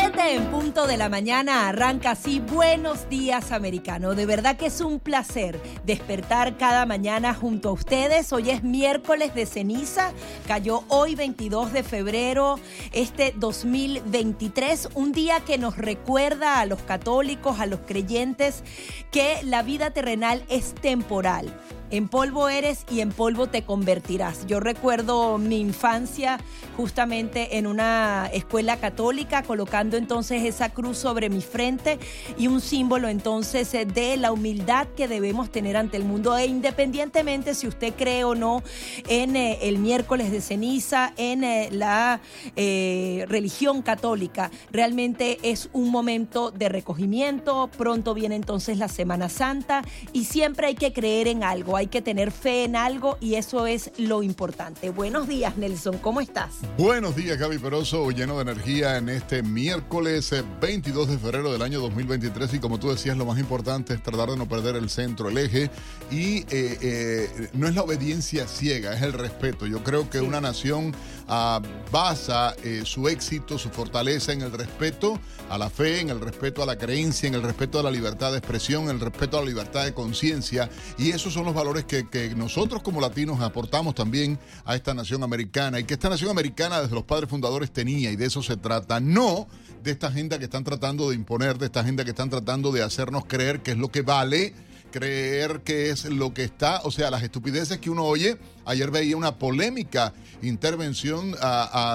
7 en punto de la mañana arranca así Buenos días americano. De verdad que es un placer despertar cada mañana junto a ustedes. Hoy es miércoles de ceniza, cayó hoy 22 de febrero este 2023, un día que nos recuerda a los católicos, a los creyentes, que la vida terrenal es temporal en polvo eres y en polvo te convertirás. Yo recuerdo mi infancia justamente en una escuela católica, colocando entonces esa cruz sobre mi frente y un símbolo entonces de la humildad que debemos tener ante el mundo. E independientemente si usted cree o no en eh, el miércoles de ceniza, en eh, la eh, religión católica, realmente es un momento de recogimiento. Pronto viene entonces la Semana Santa y siempre hay que creer en algo hay que tener fe en algo y eso es lo importante. Buenos días, Nelson, ¿cómo estás? Buenos días, Gaby Peroso, lleno de energía en este miércoles 22 eh, de febrero del año 2023 y como tú decías, lo más importante es tratar de no perder el centro, el eje y eh, eh, no es la obediencia ciega, es el respeto. Yo creo que una nación ah, basa su éxito, su fortaleza en el respeto a la fe, en el respeto a la creencia, en el respeto a la libertad de expresión, en el respeto a la libertad de conciencia. Y esos son los valores que, nosotros como latinos aportamos también a esta nación americana y que esta nación americana desde los padres fundadores tenía y de eso se trata, no de esta agenda que están tratando de imponer, de esta agenda que están tratando de hacernos creer que es lo que vale creer que es lo que está, o sea, las estupideces que uno oye. Ayer veía una polémica intervención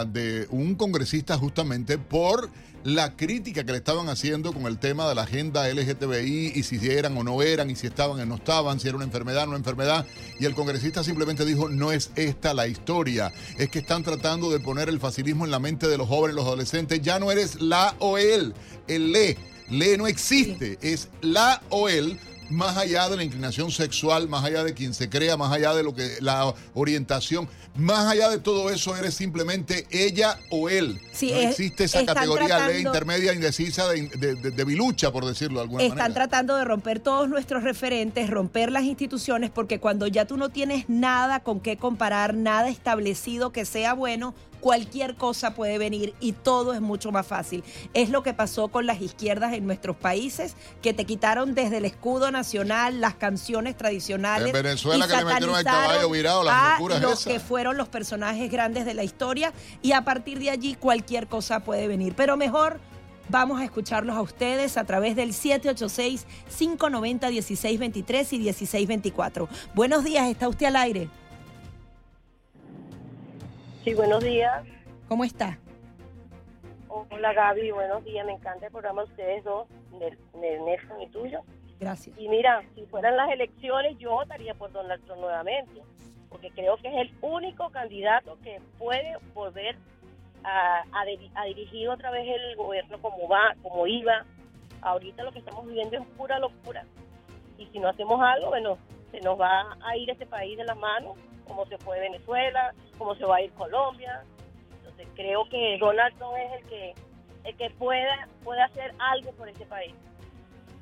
de un congresista justamente por la crítica que le estaban haciendo con el tema de la agenda LGTBI y si eran o no eran y si estaban o no estaban, si era una enfermedad o no enfermedad. Y el congresista simplemente dijo, no es esta la historia, es que están tratando de poner el facilismo en la mente de los jóvenes, los adolescentes. Ya no eres la o él, el le. Le no existe, es la o él más allá de la inclinación sexual, más allá de quien se crea, más allá de lo que la orientación, más allá de todo eso eres simplemente ella o él. no existe esa categoría ley intermedia indecisa de, de, bilucha, por decirlo de alguna manera. Están tratando de romper todos nuestros referentes, romper las instituciones, porque cuando ya tú no tienes nada con qué comparar, nada establecido que sea bueno, cualquier cosa puede venir y todo es mucho más fácil. Es lo que pasó con las izquierdas en nuestros países, que te quitaron desde el escudo nacional las canciones tradicionales. En Venezuela que le metieron el caballo virado, las locuras los que fueron los personajes grandes de la historia y a partir de allí cualquier cosa puede venir. Pero mejor Vamos a escucharlos a ustedes a través del 786-590-1623 y 1624. Buenos días, está usted al aire. Sí, buenos días. ¿Cómo está? Hola Gaby, buenos días. Me encanta el programa de ustedes dos, de, Nelson y tuyo. Gracias. Y mira, si fueran las elecciones, yo votaría por Donald Trump nuevamente, porque creo que es el único candidato que puede volver a, a, dirigir otra vez el gobierno como va, como iba. Ahorita lo que estamos viviendo es pura locura. Y si no hacemos algo, bueno, se nos va a ir este país de las manos cómo se fue Venezuela, cómo se va a ir Colombia. Entonces creo que Donald Trump es el que, el que pueda, puede hacer algo por este país.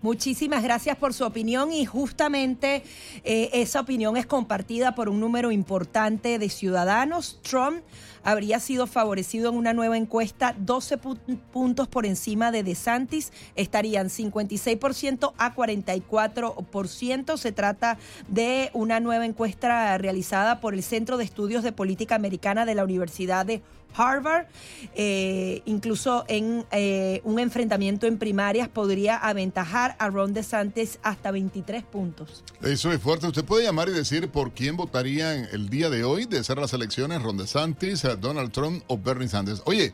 Muchísimas gracias por su opinión y justamente eh, esa opinión es compartida por un número importante de ciudadanos. Trump habría sido favorecido en una nueva encuesta 12 puntos por encima de DeSantis, estarían 56% a 44%. Se trata de una nueva encuesta realizada por el Centro de Estudios de Política Americana de la Universidad de Harvard. Eh, incluso en eh, un enfrentamiento en primarias podría aventajar a Ron DeSantis hasta 23 puntos. Eso es fuerte. Usted puede llamar y decir por quién votaría el día de hoy de ser las elecciones, Ron DeSantis, Donald Trump o Bernie Sanders. Oye,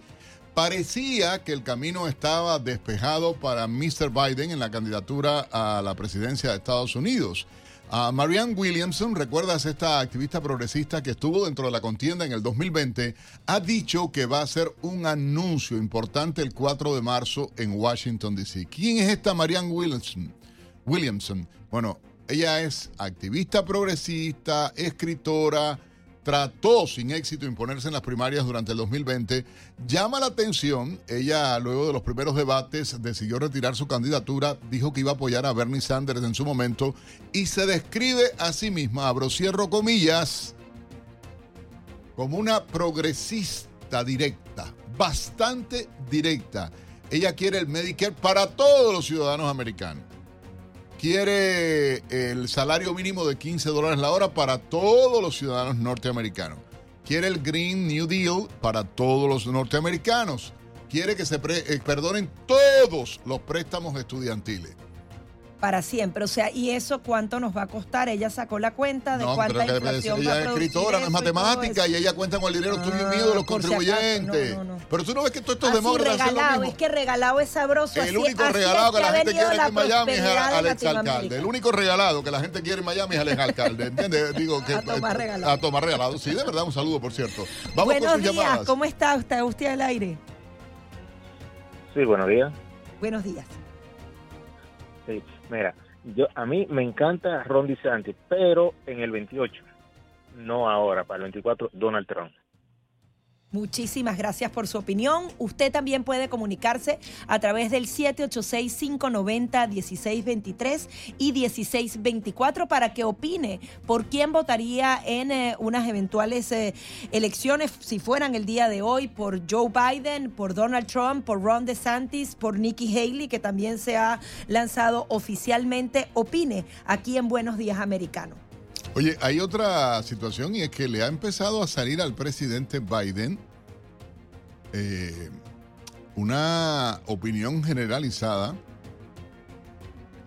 parecía que el camino estaba despejado para Mr. Biden en la candidatura a la presidencia de Estados Unidos. Marianne Williamson, recuerdas esta activista progresista que estuvo dentro de la contienda en el 2020, ha dicho que va a hacer un anuncio importante el 4 de marzo en Washington, D.C. ¿Quién es esta Marianne Williamson? Williamson? Bueno, ella es activista progresista, escritora, trató sin éxito imponerse en las primarias durante el 2020, llama la atención, ella luego de los primeros debates decidió retirar su candidatura, dijo que iba a apoyar a Bernie Sanders en su momento y se describe a sí misma, abro cierro comillas, como una progresista directa, bastante directa. Ella quiere el Medicare para todos los ciudadanos americanos. Quiere el salario mínimo de 15 dólares la hora para todos los ciudadanos norteamericanos. Quiere el Green New Deal para todos los norteamericanos. Quiere que se eh, perdonen todos los préstamos estudiantiles para siempre. O sea, ¿y eso cuánto nos va a costar? Ella sacó la cuenta de cuánta pero inflación Ella es escritora, no es matemática, y, ella cuenta con el dinero tuyo y mío de los contribuyentes. pero tú no ves que todos estos demócratas regalado, es que regalado es sabroso. El único regalado que, la gente quiere en Miami es al exalcalde. El único regalado que la gente quiere en Miami es al exalcalde, ¿entiendes? Digo que a tomar regalado. A tomar regalado. Sí, de verdad, un saludo, por cierto. Vamos Buenos con sus días, ¿cómo está usted? ¿Usted al aire? Sí, buenos días. Buenos días. Sí, mira, yo a mí me encanta Ron DeSantis, pero en el 28, no ahora, para el 24, Donald Trump. Muchísimas gracias por su opinión. Usted también puede comunicarse a través del 786-590-1623 y 1624 para que opine por quién votaría en eh, unas eventuales eh, elecciones, si fueran el día de hoy, por Joe Biden, por Donald Trump, por Ron DeSantis, por Nikki Haley, que también se ha lanzado oficialmente. Opine aquí en Buenos Días Americano. Oye, hay otra situación y es que le ha empezado a salir al presidente Biden eh, una opinión generalizada,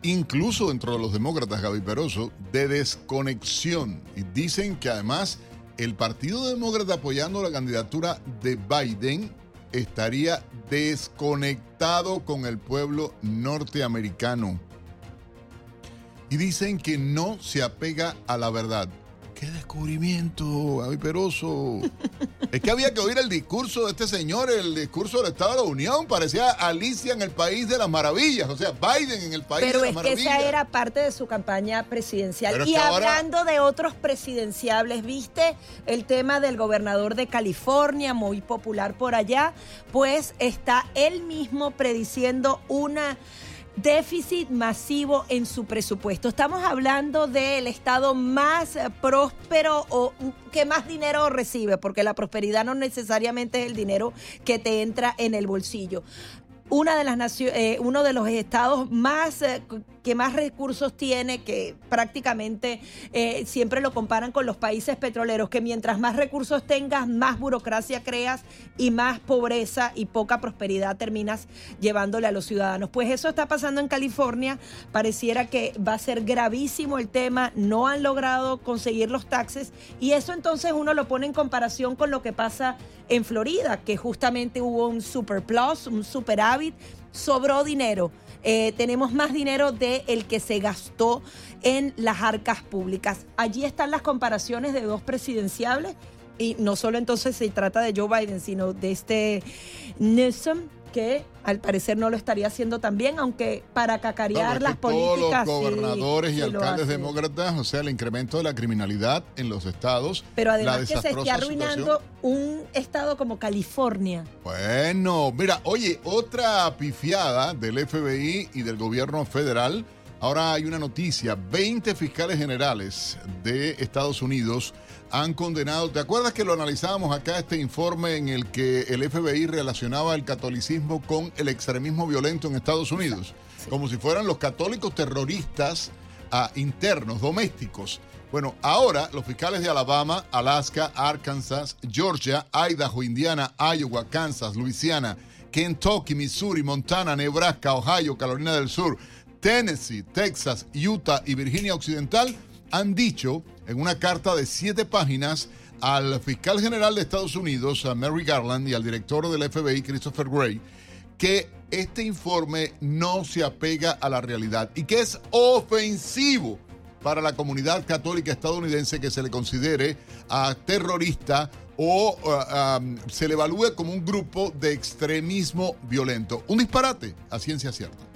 incluso dentro de los demócratas, Gaby Peroso, de desconexión. Y dicen que además el Partido Demócrata apoyando la candidatura de Biden estaría desconectado con el pueblo norteamericano y dicen que no se apega a la verdad. ¡Qué descubrimiento, Gaby Peroso! es que había que oír el discurso de este señor, el discurso del Estado de la Unión. Parecía Alicia en el País de las Maravillas, o sea, Biden en el País de las Maravillas. Pero es que esa era parte de su campaña presidencial. y hablando de otros presidenciables, ¿viste el tema del gobernador de California, muy popular por allá? Pues está él mismo prediciendo una déficit masivo en su presupuesto. Estamos hablando del estado más próspero o que más dinero recibe, porque la prosperidad no necesariamente es el dinero que te entra en el bolsillo una de las eh, uno de los estados más eh, que más recursos tiene, que prácticamente eh, siempre lo comparan con los países petroleros, que mientras más recursos tengas, más burocracia creas y más pobreza y poca prosperidad terminas llevándole a los ciudadanos. Pues eso está pasando en California, pareciera que va a ser gravísimo el tema, no han logrado conseguir los taxes. Y eso entonces uno lo pone en comparación con lo que pasa en Florida, que justamente hubo un super plus, un superávit, sobró dinero. Eh, tenemos más dinero de el que se gastó en las arcas públicas. Allí están las comparaciones de dos presidenciables y no solo entonces se trata de Joe Biden, sino de este Newsom que al parecer no lo estaría haciendo también, aunque para cacarear las políticas. Todos los gobernadores y alcaldes demócratas, o sea, el incremento de la criminalidad en los estados. Pero además que se esté arruinando un estado como California. Bueno, mira, oye, otra pifiada del FBI y del gobierno federal. Ahora hay una noticia, 20 fiscales generales de Estados Unidos han condenado. ¿Te acuerdas que lo analizábamos acá, este informe en el que el FBI relacionaba el catolicismo con el extremismo violento en Estados Unidos? Como si fueran los católicos terroristas ah, internos, domésticos. Bueno, ahora los fiscales de Alabama, Alaska, Arkansas, Georgia, Idaho, Indiana, Iowa, Kansas, Luisiana, Kentucky, Missouri, Montana, Nebraska, Ohio, Carolina del Sur, Tennessee, Texas, Utah y Virginia Occidental han dicho en una carta de siete páginas al fiscal general de Estados Unidos, a Mary Garland, y al director del FBI, Christopher Gray, que este informe no se apega a la realidad y que es ofensivo para la comunidad católica estadounidense que se le considere a terrorista o se le evalúe como un grupo de extremismo violento. Un disparate a ciencia cierta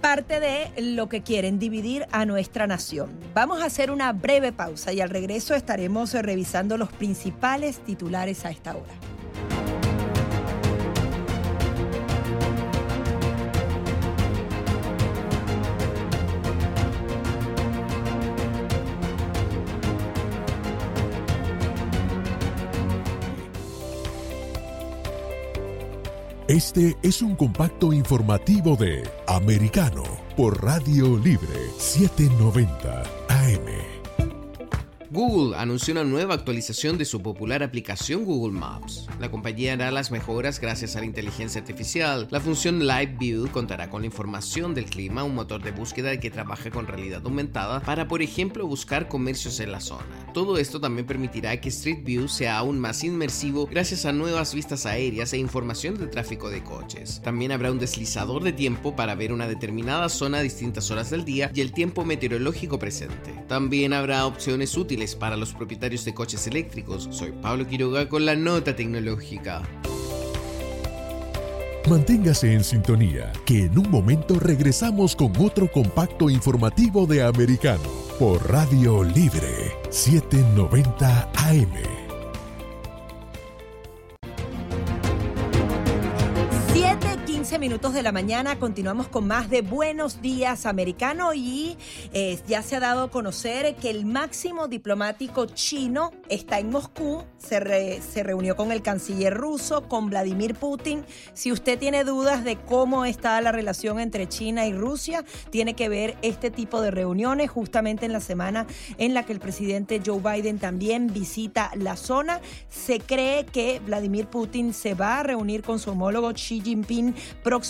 parte de lo que quieren, dividir a nuestra nación. Vamos a hacer una breve pausa y al regreso estaremos revisando los principales titulares a esta hora. Este es un compacto informativo de Americano por Radio Libre 790 AM. Google anunció una nueva actualización de su popular aplicación Google Maps. La compañía hará las mejoras gracias a la inteligencia artificial. La función Live View contará con la información del clima, un motor de búsqueda que trabaja con realidad aumentada para, por ejemplo, buscar comercios en la zona. Todo esto también permitirá que Street View sea aún más inmersivo gracias a nuevas vistas aéreas e información del tráfico de coches. También habrá un deslizador de tiempo para ver una determinada zona a distintas horas del día y el tiempo meteorológico presente. También habrá opciones útiles para los propietarios de coches eléctricos. Soy Pablo Quiroga con la nota tecnológica. Manténgase en sintonía, que en un momento regresamos con otro compacto informativo de Americano por Radio Libre 790 AM. Minutos de la mañana continuamos con más de Buenos Días Americano y eh, ya se ha dado a conocer que el máximo diplomático chino está en Moscú, se, se reunió con el canciller ruso, con Vladimir Putin. Si usted tiene dudas de cómo está la relación entre China y Rusia, tiene que ver este tipo de reuniones justamente en la semana en la que el presidente Joe Biden también visita la zona. Se cree que Vladimir Putin se va a reunir con su homólogo Xi Jinping próximamente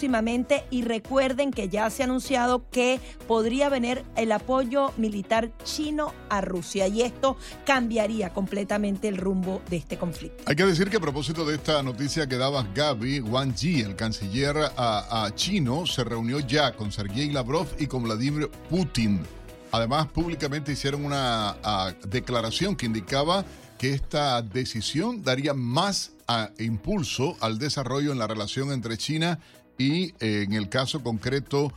y recuerden que ya se ha anunciado que podría venir el apoyo militar chino a Rusia y esto cambiaría completamente el rumbo de este conflicto. Hay que decir que a propósito de esta noticia que daba Gaby, Wang Yi, el canciller chino, se reunió ya con Sergei Lavrov y con Vladimir Putin. Además, públicamente hicieron una declaración que indicaba que esta decisión daría más impulso al desarrollo en la relación entre China y eh, en el caso concreto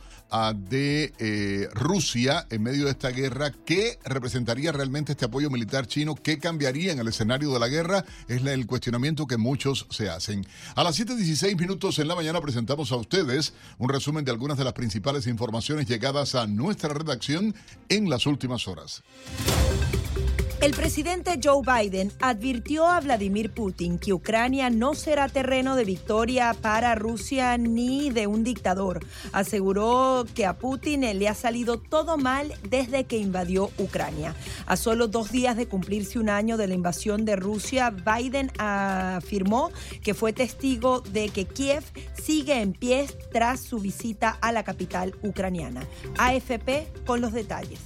de eh, Rusia en medio de esta guerra, ¿qué representaría realmente este apoyo militar chino? ¿Qué cambiaría en el escenario de la guerra? Es el cuestionamiento que muchos se hacen. A las 7.16 minutos en la mañana presentamos a ustedes un resumen de algunas de las principales informaciones llegadas a nuestra redacción en las últimas horas. El presidente Joe Biden advirtió a Vladimir Putin que Ucrania no será terreno de victoria para Rusia ni de un dictador. Aseguró que a Putin le ha salido todo mal desde que invadió Ucrania. A solo dos días de cumplirse un año de la invasión de Rusia, Biden afirmó que fue testigo de que Kiev sigue en pie tras su visita a la capital ucraniana. AFP con los detalles.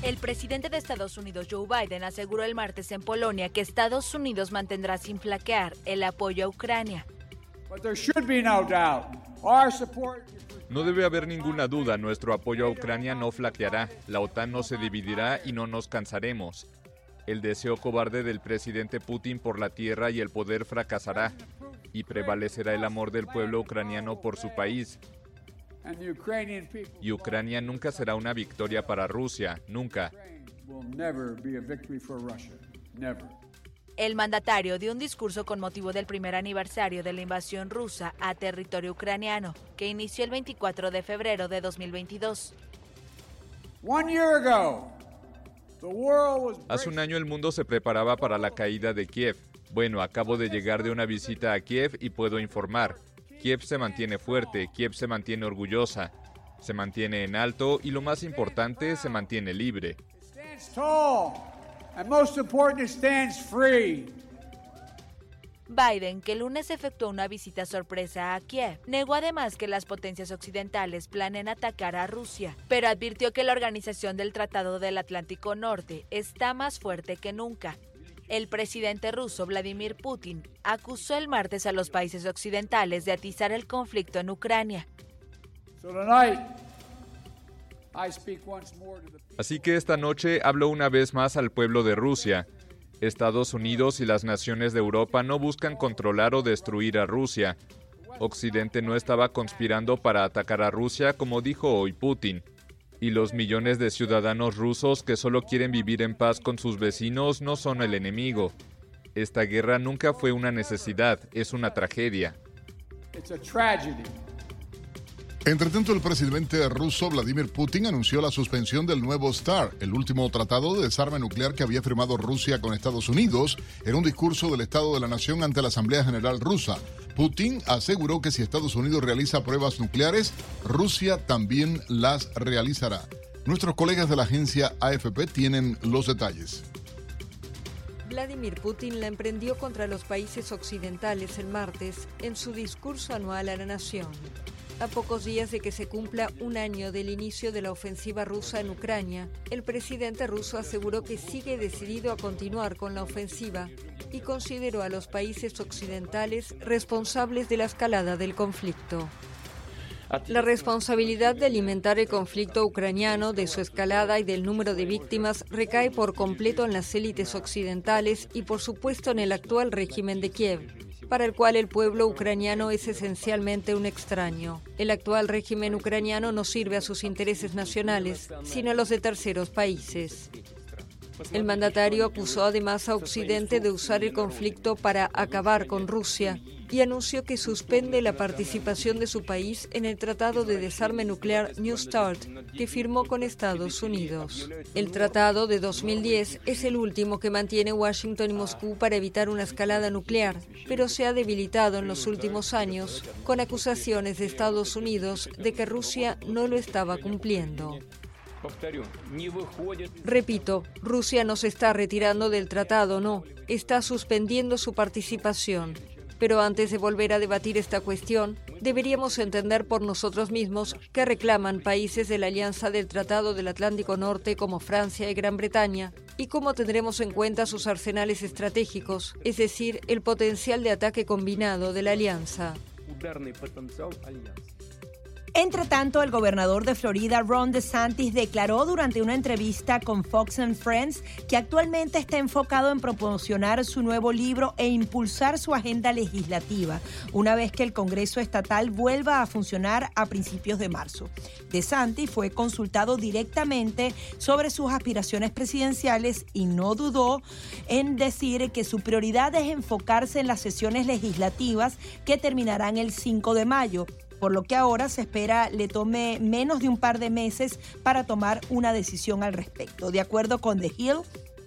El presidente de Estados Unidos, Joe Biden, aseguró el martes en Polonia que Estados Unidos mantendrá sin flaquear el apoyo a Ucrania. No debe haber ninguna duda, nuestro apoyo a Ucrania no flaqueará, la OTAN no se dividirá y no nos cansaremos. El deseo cobarde del presidente Putin por la tierra y el poder fracasará y prevalecerá el amor del pueblo ucraniano por su país, y Ucrania nunca será una victoria para Rusia, nunca. El mandatario dio un discurso con motivo del primer aniversario de la invasión rusa a territorio ucraniano, que inició el 24 de febrero de 2022. Hace un año el mundo se preparaba para la caída de Kiev. Bueno, acabo de llegar de una visita a Kiev y puedo informar. Kiev se mantiene fuerte, Kiev se mantiene orgullosa, se mantiene en alto y lo más importante, se mantiene libre. Biden, que el lunes efectuó una visita sorpresa a Kiev, negó además que las potencias occidentales planeen atacar a Rusia, pero advirtió que la organización del Tratado del Atlántico Norte está más fuerte que nunca el presidente ruso Vladimir Putin acusó el martes a los países occidentales de atizar el conflicto en Ucrania. Así que esta noche hablo una vez más al pueblo de Rusia. Estados Unidos y las naciones de Europa no buscan controlar o destruir a Rusia. Occidente no estaba conspirando para atacar a Rusia como dijo hoy Putin y los millones de ciudadanos rusos que solo quieren vivir en paz con sus vecinos no son el enemigo. Esta guerra nunca fue una necesidad, es una tragedia. Entre tanto, el presidente ruso Vladimir Putin anunció la suspensión del nuevo STAR, el último tratado de desarme nuclear que había firmado Rusia con Estados Unidos, en un discurso del Estado de la Nación ante la Asamblea General rusa. Putin aseguró que si Estados Unidos realiza pruebas nucleares, Rusia también las realizará. Nuestros colegas de la agencia AFP tienen los detalles. Vladimir Putin la emprendió contra los países occidentales el martes en su discurso anual a la nación. A pocos días de que se cumpla un año del inicio de la ofensiva rusa en Ucrania, el presidente ruso aseguró que sigue decidido a continuar con la ofensiva y consideró a los países occidentales responsables de la escalada del conflicto. La responsabilidad de alimentar el conflicto ucraniano, de su escalada y del número de víctimas recae por completo en las élites occidentales y por supuesto en el actual régimen de Kiev, para el cual el pueblo ucraniano es esencialmente un extraño. El actual régimen ucraniano no sirve a sus intereses nacionales, sino a los de terceros países. El mandatario acusó además a Occidente de usar el conflicto para acabar con Rusia y anunció que suspende la participación de su país en el Tratado de Desarme Nuclear New START que firmó con Estados Unidos. El tratado de 2010 es el último que mantiene Washington y Moscú para evitar una escalada nuclear, pero se ha debilitado en los últimos años con acusaciones de Estados Unidos de que Rusia no lo estaba cumpliendo. Repito, Rusia no se está retirando del tratado, no, está suspendiendo su participación. Pero antes de volver a debatir esta cuestión, deberíamos entender por nosotros mismos qué reclaman países de la Alianza del Tratado del Atlántico Norte como Francia y Gran Bretaña y cómo tendremos en cuenta sus arsenales estratégicos, es decir, el potencial de ataque combinado de la alianza. Entre tanto, el gobernador de Florida, Ron DeSantis, declaró durante una entrevista con Fox Friends que actualmente está enfocado en promocionar su nuevo libro e impulsar su agenda legislativa, una vez que el Congreso Estatal vuelva a funcionar a principios de marzo. DeSantis fue consultado directamente sobre sus aspiraciones presidenciales y no dudó en decir que su prioridad es enfocarse en las sesiones legislativas que terminarán el 5 de mayo por lo que ahora se espera le tome menos de un par de meses para tomar una decisión al respecto. De acuerdo con The Hill,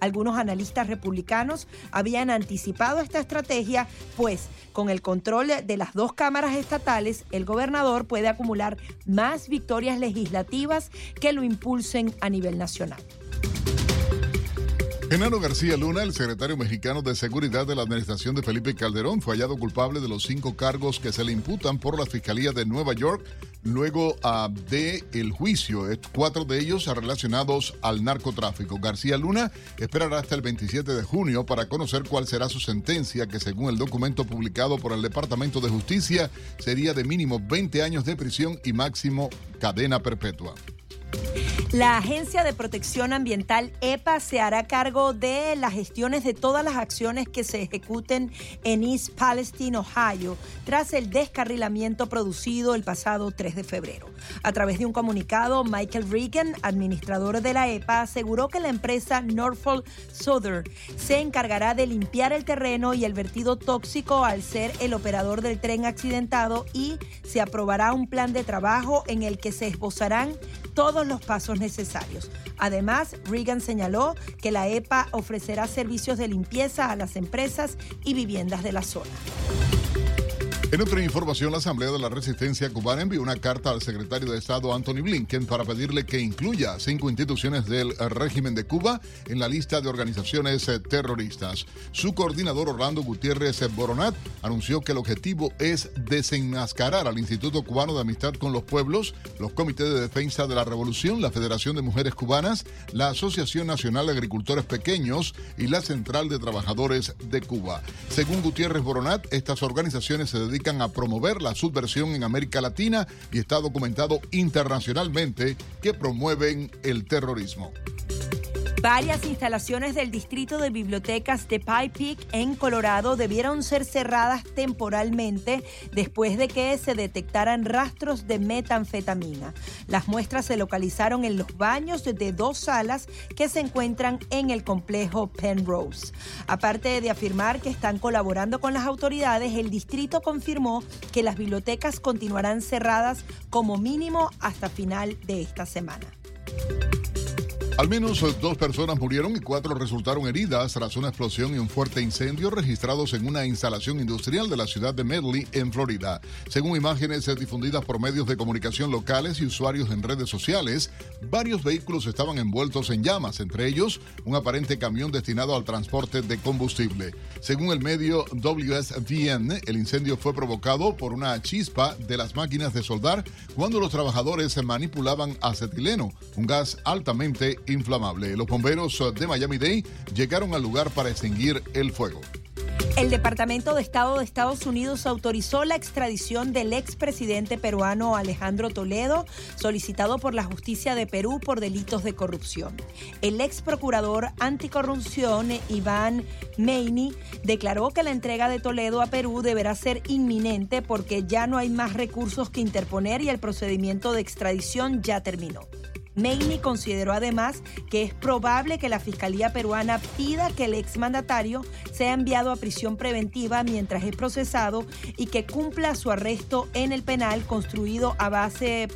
algunos analistas republicanos habían anticipado esta estrategia, pues con el control de las dos cámaras estatales, el gobernador puede acumular más victorias legislativas que lo impulsen a nivel nacional. Genaro García Luna, el secretario mexicano de Seguridad de la Administración de Felipe Calderón, fue hallado culpable de los cinco cargos que se le imputan por la Fiscalía de Nueva York luego uh, de el juicio, cuatro de ellos relacionados al narcotráfico. García Luna esperará hasta el 27 de junio para conocer cuál será su sentencia, que según el documento publicado por el Departamento de Justicia sería de mínimo 20 años de prisión y máximo cadena perpetua. La Agencia de Protección Ambiental EPA se hará cargo de las gestiones de todas las acciones que se ejecuten en East Palestine, Ohio, tras el descarrilamiento producido el pasado 3 de febrero. A través de un comunicado, Michael Regan, administrador de la EPA, aseguró que la empresa Norfolk Southern se encargará de limpiar el terreno y el vertido tóxico al ser el operador del tren accidentado y se aprobará un plan de trabajo en el que se esbozarán todos los pasos necesarios. Además, Reagan señaló que la EPA ofrecerá servicios de limpieza a las empresas y viviendas de la zona. En otra información, la Asamblea de la Resistencia Cubana envió una carta al secretario de Estado Anthony Blinken para pedirle que incluya cinco instituciones del régimen de Cuba en la lista de organizaciones eh, terroristas. Su coordinador Orlando Gutiérrez Boronat anunció que el objetivo es desenmascarar al Instituto Cubano de Amistad con los Pueblos, los Comités de Defensa de la Revolución, la Federación de Mujeres Cubanas, la Asociación Nacional de Agricultores Pequeños y la Central de Trabajadores de Cuba. Según Gutiérrez Boronat, estas organizaciones se dedican a promover la subversión en América Latina y está documentado internacionalmente que promueven el terrorismo. Varias instalaciones del distrito de bibliotecas de Pie Peak en Colorado debieron ser cerradas temporalmente después de que se detectaran rastros de metanfetamina. Las muestras se localizaron en los baños de dos salas que se encuentran en el complejo Penrose. Aparte de afirmar que están colaborando con las autoridades, el distrito confirmó que las bibliotecas continuarán cerradas como mínimo hasta final de esta semana. Al menos dos personas murieron y cuatro resultaron heridas tras una explosión y un fuerte incendio registrados en una instalación industrial de la ciudad de Medley, en Florida. Según imágenes difundidas por medios de comunicación locales y usuarios en redes sociales, varios vehículos estaban envueltos en llamas, entre ellos un aparente camión destinado al transporte de combustible. Según el medio WSVN, el incendio fue provocado por una chispa de las máquinas de soldar cuando los trabajadores manipulaban acetileno, un gas altamente inflamable. Los bomberos de Miami-Dade llegaron al lugar para extinguir el fuego. El Departamento de Estado de Estados Unidos autorizó la extradición del expresidente peruano Alejandro Toledo, solicitado por la justicia de Perú por delitos de corrupción. El ex procurador anticorrupción Iván Meini declaró que la entrega de Toledo a Perú deberá ser inminente porque ya no hay más recursos que interponer y el procedimiento de extradición ya terminó. Meini consideró además que es probable que la Fiscalía peruana pida que el exmandatario sea enviado a prisión preventiva mientras es procesado y que cumpla su arresto en el penal construido a base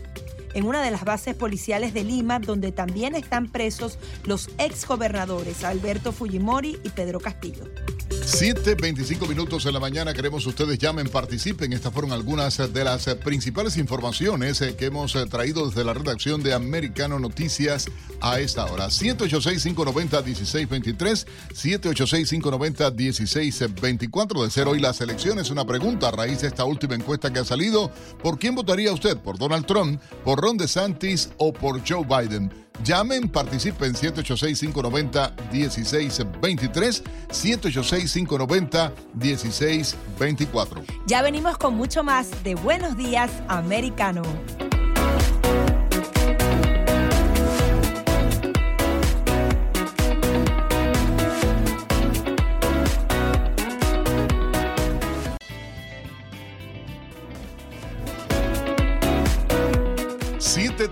en una de las bases policiales de Lima, donde también están presos los exgobernadores Alberto Fujimori y Pedro Castillo. 7.25 minutos en la mañana. Queremos ustedes llamen, participen. Estas fueron algunas de las principales informaciones eh, que hemos eh, traído desde la redacción de Americano Noticias a esta hora. 786-590-1623, 786-590-1624. De ser hoy las elecciones, una pregunta a raíz de esta última encuesta que ha salido. ¿Por quién votaría usted? ¿Por Donald Trump, por Ron DeSantis o por Joe Biden? Llamen, participen 786-590-1623, 786-590-1624. Ya venimos con mucho más de Buenos Días Americano.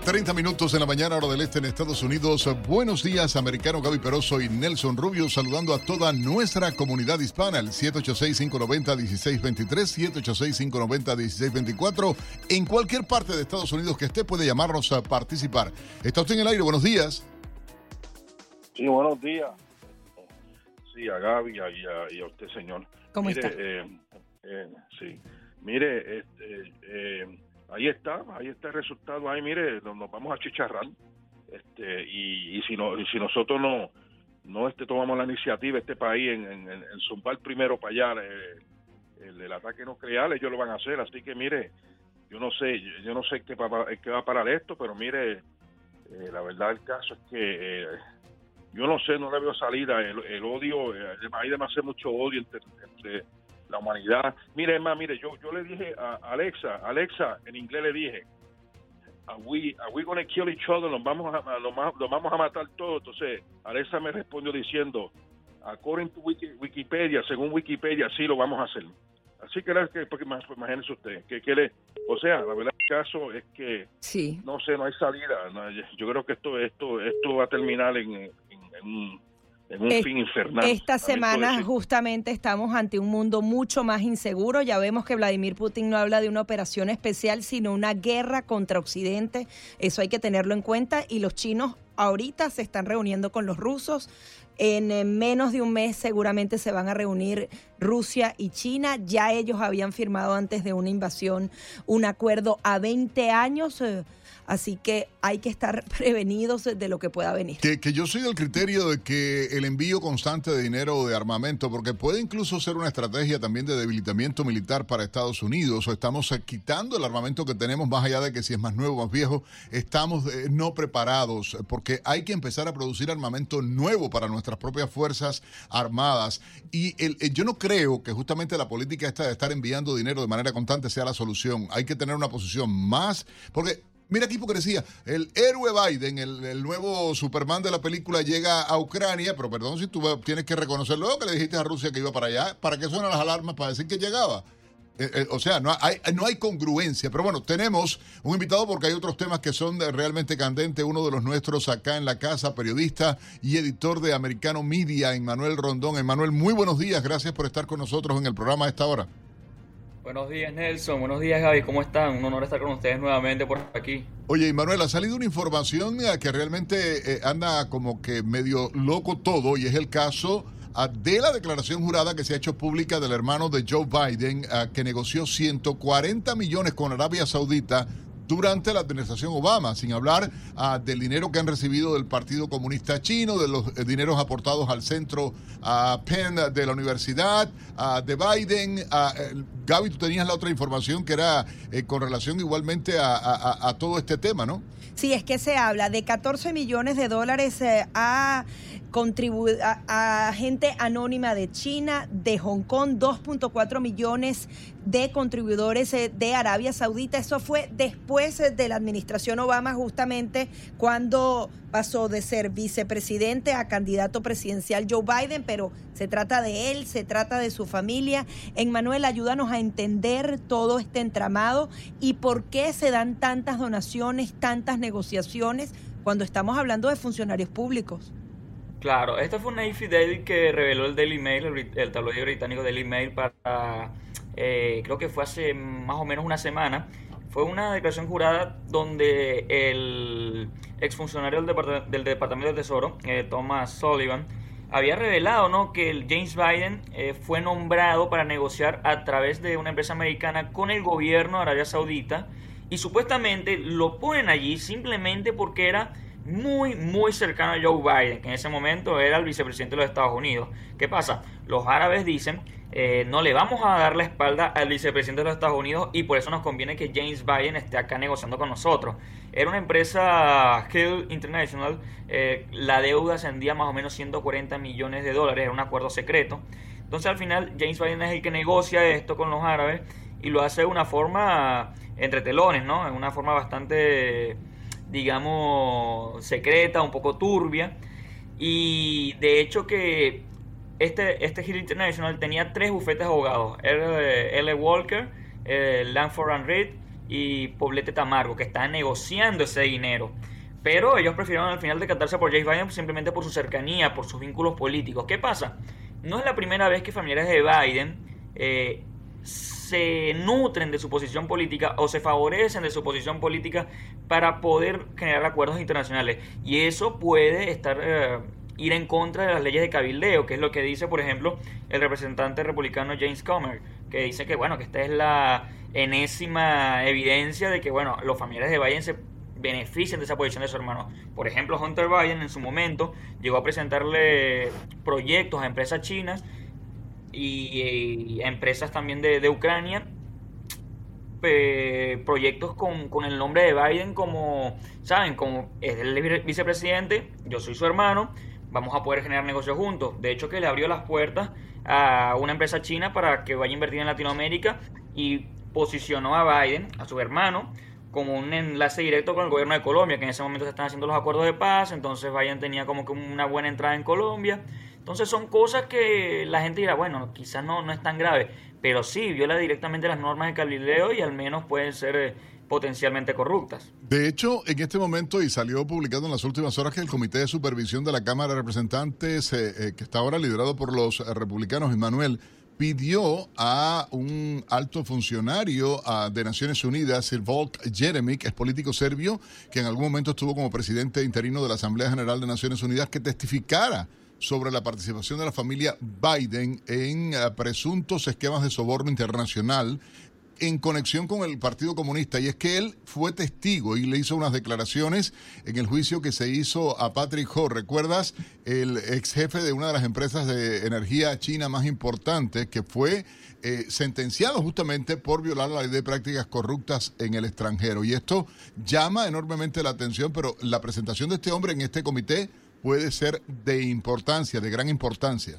30 minutos en la mañana, hora del este en Estados Unidos. Buenos días, americano Gaby Peroso y Nelson Rubio, saludando a toda nuestra comunidad hispana, el 786-590-1623, 786-590-1624. En cualquier parte de Estados Unidos que esté, puede llamarnos a participar. Está usted en el aire, buenos días. Sí, buenos días. Sí, a Gaby y a, usted, señor. ¿Cómo está? Eh, eh, sí, mire, este. Eh, ahí está, ahí está el resultado, ahí mire, nos, vamos a chicharrar, este, y, si no, si nosotros no, no este tomamos la iniciativa, este país en, en, en zumbar primero para allá eh, el, ataque nuclear, ellos lo van a hacer, así que mire, yo no sé, yo, no sé qué, qué, va a parar esto, pero mire, eh, la verdad el caso es que eh, yo no sé, no le veo salida, el, odio, hay demasiado mucho odio entre, entre la humanidad. Mire, más, mire, yo, yo le dije a Alexa, Alexa, en inglés le dije, are we, are we gonna kill each other? Nos vamos a, vamos a matar todos. Entonces, Alexa me respondió diciendo, according to Wikipedia, según Wikipedia, sí lo vamos a hacer. Así que, que porque, imagínese usted, que, que le, o sea, la verdad el caso es que, sí. no sé, no hay salida. yo creo que esto, esto, esto va a terminar en, en, en un en un fin infernal. Esta semana justamente estamos ante un mundo mucho más inseguro. Ya vemos que Vladimir Putin no habla de una operación especial, sino una guerra contra Occidente. Eso hay que tenerlo en cuenta. Y los chinos ahorita se están reuniendo con los rusos. En eh, menos de un mes seguramente se van a reunir Rusia y China. Ya ellos habían firmado antes de una invasión un acuerdo a 20 años. Eh, Así que hay que estar prevenidos de lo que pueda venir. Que, yo soy del criterio de que el envío constante de dinero o de armamento, porque puede incluso ser una estrategia también de debilitamiento militar para Estados Unidos, o estamos eh, quitando el armamento que tenemos, más allá de que si es más nuevo más viejo, estamos no preparados, porque hay que empezar a producir armamento nuevo para nuestras propias fuerzas armadas. Y el, yo no creo que justamente la política esta de estar enviando dinero de manera constante sea la solución. Hay que tener una posición más, porque Mira qué hipocresía. El héroe Biden, el, nuevo Superman de la película, llega a Ucrania, pero perdón si tú tienes que reconocerlo, que le dijiste a Rusia que iba para allá. ¿Para qué suenan las alarmas? Para decir que llegaba. Eh, eh, o sea, no hay, no hay congruencia. Pero bueno, tenemos un invitado porque hay otros temas que son realmente candentes. Uno de los nuestros acá en la casa, periodista y editor de Americano Media, Emmanuel Rondón. Emmanuel, muy buenos días. Gracias por estar con nosotros en el programa a esta hora. Buenos días Nelson, buenos días Gaby, ¿cómo están? Un honor estar con ustedes nuevamente por aquí. Oye, Manuel, ha salido una información eh, que realmente anda como que medio loco todo y es el caso de la declaración jurada que se ha hecho pública del hermano de Joe Biden que negoció 140 millones con Arabia Saudita durante la administración Obama, sin hablar del dinero que han recibido del Partido Comunista Chino, de los eh, dineros aportados al centro Penn de la universidad, de Biden. Gaby, tú tenías la otra información que era eh, con relación igualmente a, todo este tema, ¿no? Sí, es que se habla de 14 millones de dólares eh, a a, gente anónima de China, de Hong Kong, 2.4 millones de contribuidores eh, de Arabia Saudita. Eso fue después eh, de la administración Obama, justamente cuando pasó de ser vicepresidente a candidato presidencial Joe Biden, pero se trata de él, se trata de su familia. Manuel, ayúdanos a entender todo este entramado y por qué se dan tantas donaciones, tantas negociaciones cuando estamos hablando de funcionarios públicos. Claro, esta fue una affidavit que reveló el Daily Mail, el, tabloide británico Daily Mail, para, eh, creo que fue hace más o menos una semana. Fue una declaración jurada donde el exfuncionario del, del Departamento del Tesoro, eh, Thomas Sullivan, había revelado ¿no? que el James Biden eh, fue nombrado para negociar a través de una empresa americana con el gobierno de Arabia Saudita y supuestamente lo ponen allí simplemente porque era muy, muy cercano a Joe Biden, que en ese momento era el vicepresidente de los Estados Unidos. ¿Qué pasa? Los árabes dicen, eh, no le vamos a dar la espalda al vicepresidente de los Estados Unidos y por eso nos conviene que James Biden esté acá negociando con nosotros. Era una empresa Hill International, eh, la deuda ascendía más o menos 140 millones de dólares, era un acuerdo secreto. Entonces al final James Biden es el que negocia esto con los árabes y lo hace de una forma entre telones, ¿no? En una forma bastante digamos, secreta, un poco turbia. Y de hecho que este, este Hill International tenía tres bufetes abogados. L. Walker, Lanford and Reed y Poblete Tamargo, que estaban negociando ese dinero. Pero ellos prefirieron al final decantarse por James Biden simplemente por su cercanía, por sus vínculos políticos. ¿Qué pasa? No es la primera vez que familiares de Biden eh, se nutren de su posición política o se favorecen de su posición política para poder generar acuerdos internacionales. Y eso puede estar eh, ir en contra de las leyes de cabildeo, que es lo que dice, por ejemplo, el representante republicano James Comer, que dice que bueno, que esta es la enésima evidencia de que bueno, los familiares de Biden se benefician de esa posición de su hermano. Por ejemplo, Hunter Biden en su momento llegó a presentarle proyectos a empresas chinas y, empresas también de, Ucrania, proyectos con, el nombre de Biden como, ¿saben? Como es el vicepresidente, yo soy su hermano, vamos a poder generar negocios juntos. De hecho, que le abrió las puertas a una empresa china para que vaya a invertir en Latinoamérica y posicionó a Biden, a su hermano, como un enlace directo con el gobierno de Colombia, que en ese momento se están haciendo los acuerdos de paz, entonces Biden tenía como que una buena entrada en Colombia. Entonces son cosas que la gente dirá, bueno, quizás no, no es tan grave, pero sí viola directamente las normas de Galileo y al menos pueden ser eh, potencialmente corruptas. De hecho, en este momento, y salió publicado en las últimas horas, que el Comité de Supervisión de la Cámara de Representantes, eh, eh, que está ahora liderado por los republicanos, Emmanuel, pidió a un alto funcionario de Naciones Unidas, Sir Volk Jeremy, que es político serbio, que en algún momento estuvo como presidente interino de la Asamblea General de Naciones Unidas, que testificara sobre la participación de la familia Biden en eh, presuntos esquemas de soborno internacional en conexión con el Partido Comunista y es que él fue testigo y le hizo unas declaraciones en el juicio que se hizo a Patrick Ho. ¿Recuerdas el ex jefe de una de las empresas de energía china más importantes que fue eh, sentenciado justamente por violar la ley de prácticas corruptas en el extranjero? Y esto llama enormemente la atención, pero la presentación de este hombre en este comité puede ser de importancia, de gran importancia.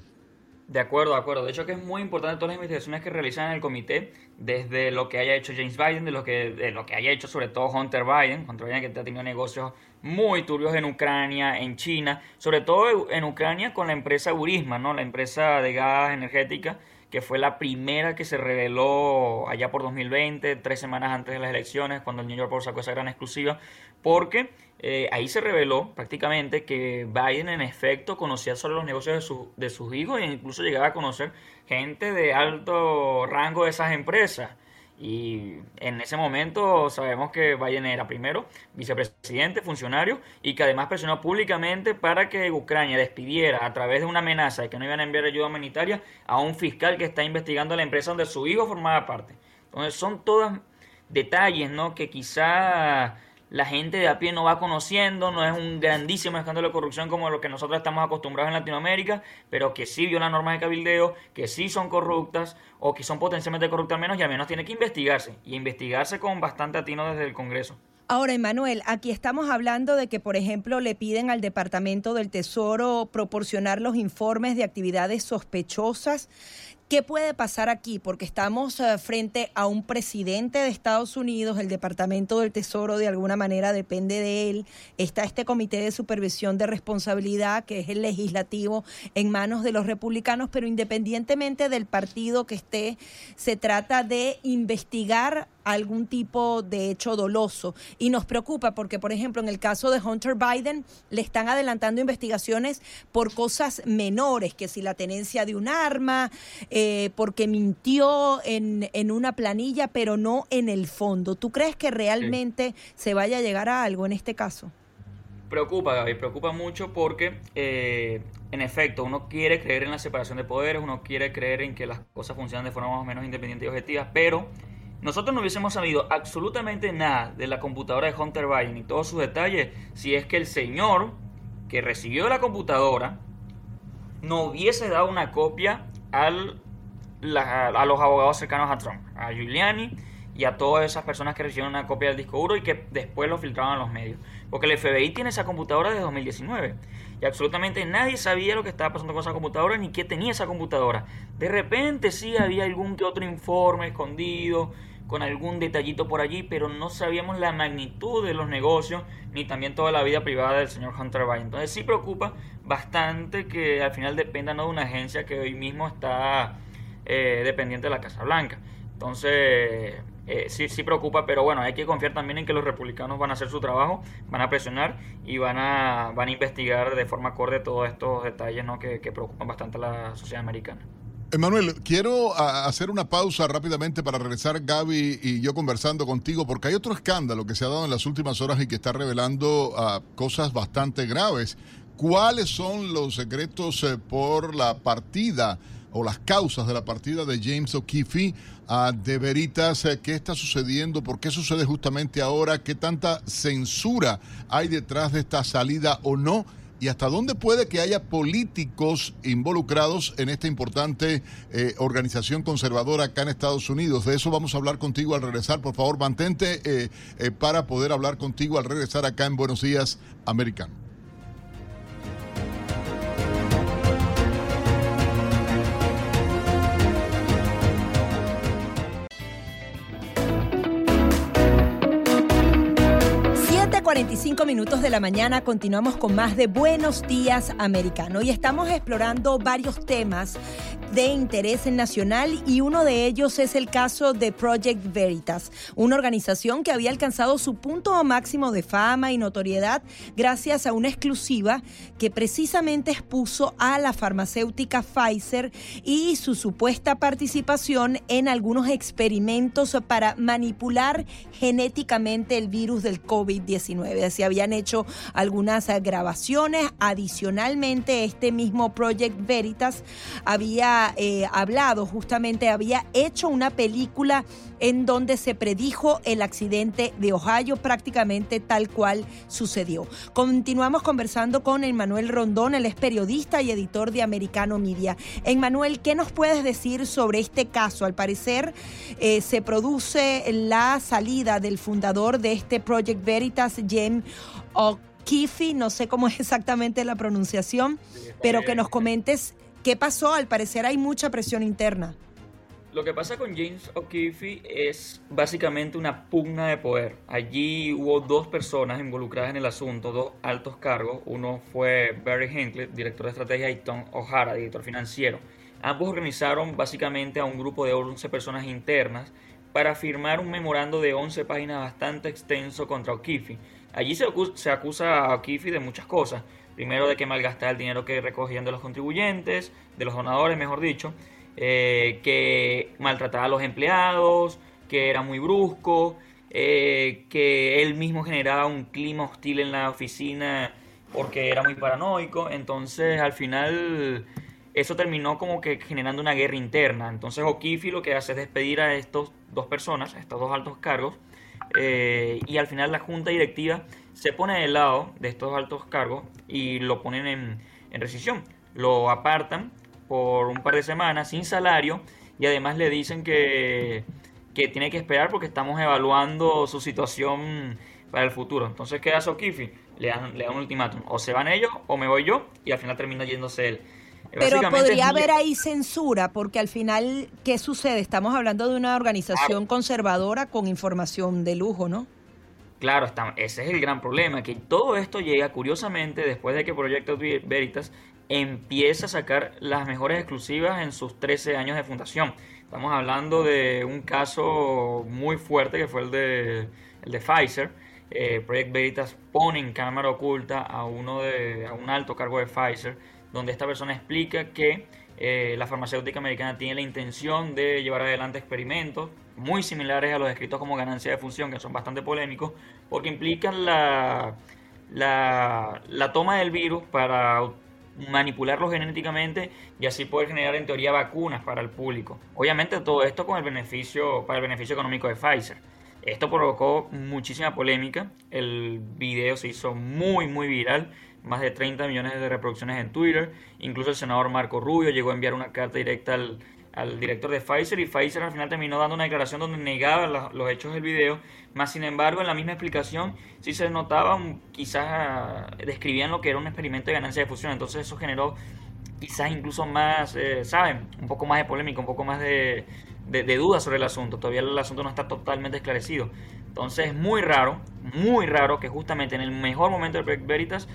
De acuerdo, de acuerdo. De hecho que es muy importante todas las investigaciones que realizan en el comité, desde lo que haya hecho James Biden, de lo que, de lo que haya hecho sobre todo Hunter Biden, Hunter Biden que ha tenido negocios muy turbios en Ucrania, en China, sobre todo en Ucrania con la empresa Burisma, ¿no? la empresa de gas energética que fue la primera que se reveló allá por 2020, tres semanas antes de las elecciones, cuando el New York Post sacó esa gran exclusiva, porque eh, ahí se reveló prácticamente que Biden en efecto conocía solo los negocios de, de sus hijos e incluso llegaba a conocer gente de alto rango de esas empresas. Y en ese momento sabemos que Biden era primero vicepresidente, funcionario, y que además presionó públicamente para que Ucrania despidiera a través de una amenaza de que no iban a enviar ayuda humanitaria a un fiscal que está investigando la empresa donde su hijo formaba parte. Entonces son todos detalles ¿no? que quizá la gente de a pie no va conociendo, no es un grandísimo escándalo de corrupción como lo que nosotros estamos acostumbrados en Latinoamérica, pero que sí violan normas de cabildeo, que sí son corruptas o que son potencialmente corruptas menos y al menos tiene que investigarse y investigarse con bastante atino desde el Congreso. Ahora, Emanuel, aquí estamos hablando de que, por ejemplo, le piden al Departamento del Tesoro proporcionar los informes de actividades sospechosas ¿Qué puede pasar aquí? Porque estamos eh, frente a un presidente de Estados Unidos, el Departamento del Tesoro de alguna manera depende de él, está este comité de supervisión de responsabilidad, que es el legislativo, en manos de los republicanos, pero independientemente del partido que esté, se trata de investigar algún tipo de hecho doloso. Y nos preocupa porque, por ejemplo, en el caso de Hunter Biden, le están adelantando investigaciones por cosas menores, que si la tenencia de un arma, eh, porque mintió en, en, una planilla, pero no en el fondo. ¿Tú crees que realmente se vaya a llegar a algo en este caso? Preocupa, Gaby, preocupa mucho porque, eh, en efecto, uno quiere creer en la separación de poderes, uno quiere creer en que las cosas funcionan de forma más o menos independiente y objetiva, pero nosotros no hubiésemos sabido absolutamente nada de la computadora de Hunter Biden y todos sus detalles si es que el señor que recibió la computadora no hubiese dado una copia al, a los abogados cercanos a Trump, a Giuliani y a todas esas personas que recibieron una copia del disco duro y que después lo filtraban a los medios. Porque el FBI tiene esa computadora desde 2019 y absolutamente nadie sabía lo que estaba pasando con esa computadora ni qué tenía esa computadora. De repente sí había algún que otro informe escondido con algún detallito por allí, pero no sabíamos la magnitud de los negocios ni también toda la vida privada del señor Hunter Biden. Entonces sí preocupa bastante que al final dependa ¿no? de una agencia que hoy mismo está eh, dependiente de la Casa Blanca. Entonces eh, sí, sí preocupa, pero bueno, hay que confiar también en que los republicanos van a hacer su trabajo, van a presionar y van a, van a investigar de forma acorde todos estos detalles ¿no? que, que preocupan bastante a la sociedad americana. Emanuel, quiero hacer una pausa rápidamente para regresar Gaby y yo conversando contigo, porque hay otro escándalo que se ha dado en las últimas horas y que está revelando uh, cosas bastante graves. ¿Cuáles son los secretos eh, por la partida o las causas de la partida de James O'Keefe de Veritas? Eh, ¿Qué está sucediendo? ¿Por qué sucede justamente ahora? ¿Qué tanta censura hay detrás de esta salida o no? y hasta dónde puede que haya políticos involucrados en esta importante eh, organización conservadora acá en Estados Unidos. De eso vamos a hablar contigo al regresar. Por favor, mantente eh, para poder hablar contigo al regresar acá en Buenos Días, Americano. 45 minutos de la mañana continuamos con más de Buenos Días Americano y estamos explorando varios temas de interés nacional y uno de ellos es el caso de Project Veritas, una organización que había alcanzado su punto máximo de fama y notoriedad gracias a una exclusiva que precisamente expuso a la farmacéutica Pfizer y su supuesta participación en algunos experimentos para manipular genéticamente el virus del COVID-19. Se habían hecho algunas grabaciones. Adicionalmente, este mismo Project Veritas había eh, hablado, justamente había hecho una película en donde se predijo el accidente de Ohio prácticamente tal cual sucedió. Continuamos conversando con Emmanuel Rondón, él es periodista y editor de Americano Media. Emmanuel, ¿qué nos puedes decir sobre este caso? Al parecer eh, se produce la salida del fundador de este Project Veritas, James O'Keefe, no sé cómo es exactamente la pronunciación, pero que nos comentes qué pasó. Al parecer hay mucha presión interna. Lo que pasa con James O'Keefe es básicamente una pugna de poder. Allí hubo dos personas involucradas en el asunto, dos altos cargos. Uno fue Barry Hinckley, director de estrategia, y Tom O'Hara, director financiero. ambos organizaron básicamente a un grupo de 11 personas internas para firmar un memorando de 11 páginas bastante extenso contra O'Keefe. Allí se, acusa a O'Keefe de muchas cosas. Primero de que malgastaba el dinero que recogían de los contribuyentes, de los donadores, mejor dicho, eh, que maltrataba a los empleados, que era muy brusco, eh, que él mismo generaba un clima hostil en la oficina porque era muy paranoico. Entonces, al final, eso terminó como que generando una guerra interna. Entonces, O'Keefe lo que hace es despedir a estos dos personas, a estos dos altos cargos, eh, y al final la junta directiva se pone del lado de estos altos cargos y lo ponen en, en rescisión. Lo apartan por un par de semanas sin salario y además le dicen que, que tiene que esperar porque estamos evaluando su situación para el futuro. Entonces, ¿qué hace O'Keefe? Le dan, le dan un ultimátum. O se van ellos o me voy yo y al final termina yéndose él. Pero podría haber ahí censura, porque al final, ¿qué sucede? Estamos hablando de una organización conservadora con información de lujo, ¿no? Claro, está, ese es el gran problema, que todo esto llega curiosamente después de que Proyecto Veritas empieza a sacar las mejores exclusivas en sus 13 años de fundación. Estamos hablando de un caso muy fuerte que fue el de, el de Pfizer. Eh, Project Veritas pone en cámara oculta a uno de a un alto cargo de Pfizer donde esta persona explica que eh, la farmacéutica americana tiene la intención de llevar adelante experimentos muy similares a los descritos como ganancia de función, que son bastante polémicos, porque implican la, la, la toma del virus para manipularlo genéticamente y así poder generar en teoría vacunas para el público. Obviamente todo esto con el beneficio para el beneficio económico de Pfizer. Esto provocó muchísima polémica, el video se hizo muy muy viral más de 30 millones de reproducciones en Twitter. Incluso el senador Marco Rubio llegó a enviar una carta directa al, director de Pfizer y Pfizer al final terminó dando una declaración donde negaba los hechos del video. Más sin embargo, en la misma explicación sí se notaba, quizás describían lo que era un experimento de ganancia de fusión. Entonces eso generó quizás incluso más, eh, ¿saben? Un poco más de polémica, un poco más de, de, dudas sobre el asunto. Todavía el asunto no está totalmente esclarecido. Entonces es muy raro, muy raro que justamente en el mejor momento del Project Veritas,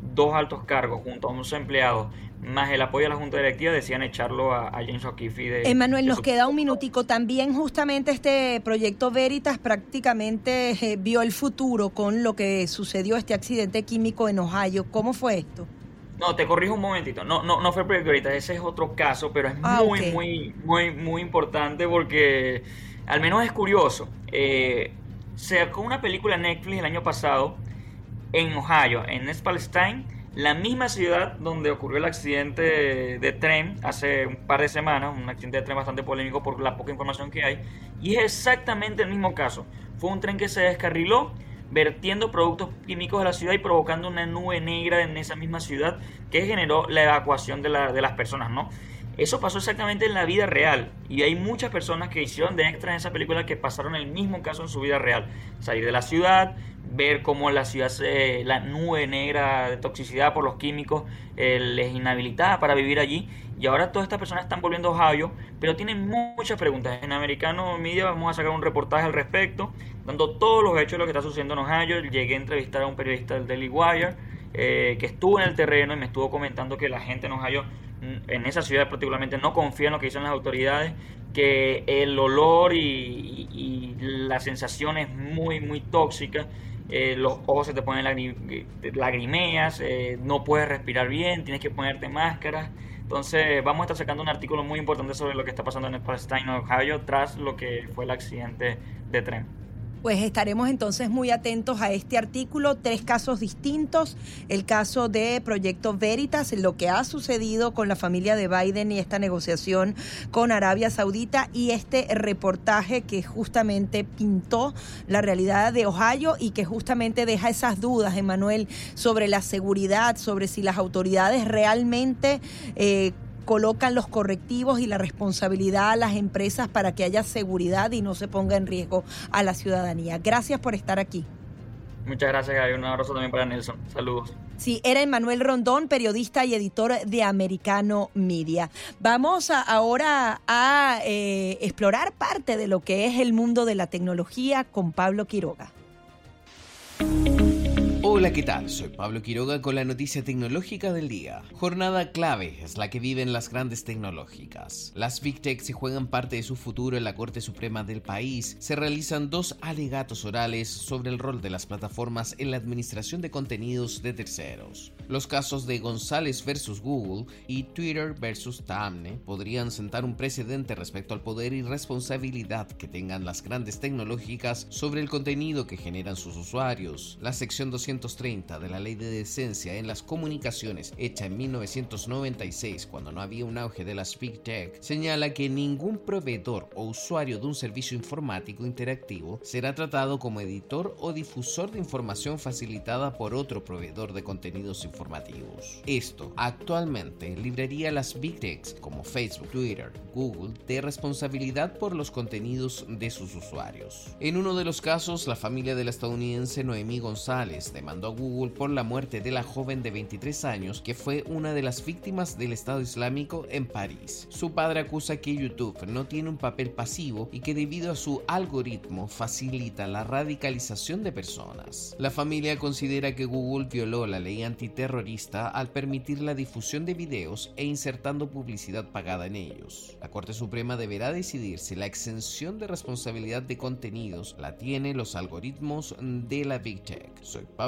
dos altos cargos junto a unos empleados más el apoyo de la Junta Directiva decían echarlo a, James O'Keefe. De, Emanuel, nos queda un minutico. También justamente este proyecto Veritas prácticamente eh, vio el futuro con lo que sucedió, este accidente químico en Ohio. ¿Cómo fue esto? No, te corrijo un momentito. No, no, no fue el proyecto Veritas, ese es otro caso, pero es ah, muy, muy, muy, muy importante porque al menos es curioso. Eh, se sacó una película en Netflix el año pasado en Ohio, en East Palestine, la misma ciudad donde ocurrió el accidente de tren hace un par de semanas, un accidente de tren bastante polémico por la poca información que hay, y es exactamente el mismo caso. Fue un tren que se descarriló, vertiendo productos químicos a la ciudad y provocando una nube negra en esa misma ciudad que generó la evacuación de, de las personas, ¿no? Eso pasó exactamente en la vida real y hay muchas personas que hicieron de extras en esa película que pasaron el mismo caso en su vida real. Salir de la ciudad, ver cómo la ciudad, se, la nube negra de toxicidad por los químicos eh, les inhabilitaba para vivir allí y ahora todas estas personas están volviendo a Ohio, pero tienen muchas preguntas. En Americano Media vamos a sacar un reportaje al respecto, dando todos los hechos de lo que está sucediendo en Ohio. Llegué a entrevistar a un periodista del Daily Wire eh, que estuvo en el terreno y me estuvo comentando que la gente en Ohio en esa ciudad particularmente no confía en lo que dicen las autoridades, que el olor y, la sensación es muy, muy tóxica. Eh, los ojos se te ponen lagrimeas, eh, no puedes respirar bien, tienes que ponerte máscaras. Entonces vamos a estar sacando un artículo muy importante sobre lo que está pasando en el Palestine, Ohio, tras lo que fue el accidente de tren. Pues estaremos entonces muy atentos a este artículo, tres casos distintos, el caso de Proyecto Veritas, lo que ha sucedido con la familia de Biden y esta negociación con Arabia Saudita y este reportaje que justamente pintó la realidad de Ohio y que justamente deja esas dudas, Emanuel, sobre la seguridad, sobre si las autoridades realmente... Eh, colocan los correctivos y la responsabilidad a las empresas para que haya seguridad y no se ponga en riesgo a la ciudadanía. Gracias por estar aquí. Muchas gracias, Gaby. Un abrazo también para Nelson. Saludos. Sí, era Emanuel Rondón, periodista y editor de Americano Media. Vamos ahora a eh, explorar parte de lo que es el mundo de la tecnología con Pablo Quiroga. Hola, ¿qué tal? Soy Pablo Quiroga con la noticia tecnológica del día. Jornada clave es la que viven las grandes tecnológicas. Las Big Tech se juegan parte de su futuro en la Corte Suprema del país. Se realizan dos alegatos orales sobre el rol de las plataformas en la administración de contenidos de terceros. Los casos de González versus Google y Twitter versus Tamne podrían sentar un precedente respecto al poder y responsabilidad que tengan las grandes tecnológicas sobre el contenido que generan sus usuarios. La sección 230 de la Ley de Decencia en las Comunicaciones, hecha en 1996 cuando no había un auge de las Big Tech, señala que ningún proveedor o usuario de un servicio informático interactivo será tratado como editor o difusor de información facilitada por otro proveedor de contenidos informativos. Esto actualmente libraría a las Big Techs como Facebook, Twitter, Google de responsabilidad por los contenidos de sus usuarios. En uno de los casos, la familia de la estadounidense Noemí González demandó a Google por la muerte de la joven de 23 años que fue una de las víctimas del Estado Islámico en París. Su padre acusa que YouTube no tiene un papel pasivo y que debido a su algoritmo facilita la radicalización de personas. La familia considera que Google violó la ley antiterrorista al permitir la difusión de videos e insertando publicidad pagada en ellos. La Corte Suprema deberá decidir si la exención de responsabilidad de contenidos la tienen los algoritmos de la Big Tech. Soy Pablo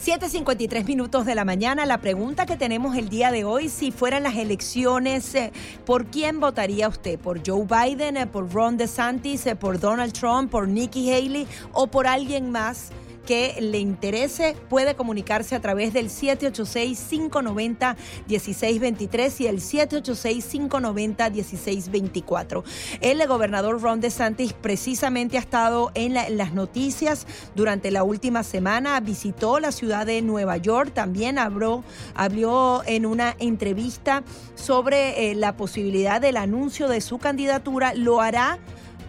7.53 minutos de la mañana. La pregunta que tenemos el día de hoy, si fueran las elecciones, eh, ¿por quién votaría usted? ¿Por Joe Biden, eh, por Ron DeSantis, eh, por Donald Trump, por Nikki Haley o por alguien más? Que le interese puede comunicarse a través del 786-590-1623 y el 786-590-1624. El gobernador Ron DeSantis precisamente ha estado en, las noticias durante la última semana, visitó la ciudad de Nueva York, también habló, habló en una entrevista sobre eh, la posibilidad del anuncio de su candidatura, lo hará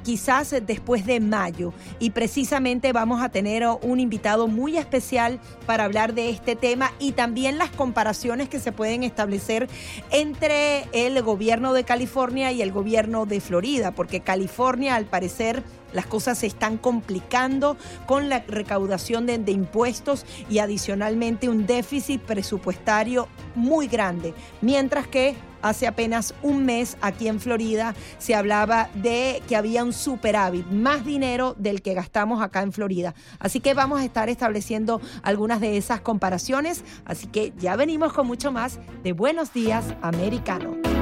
quizás después de mayo. Y precisamente vamos a tener un invitado muy especial para hablar de este tema y también las comparaciones que se pueden establecer entre el gobierno de California y el gobierno de Florida, porque California al parecer las cosas se están complicando con la recaudación de, impuestos y adicionalmente un déficit presupuestario muy grande, mientras que hace apenas un mes aquí en Florida se hablaba de que había un superávit, más dinero del que gastamos acá en Florida. Así que vamos a estar estableciendo algunas de esas comparaciones, así que ya venimos con mucho más de Buenos Días Americano.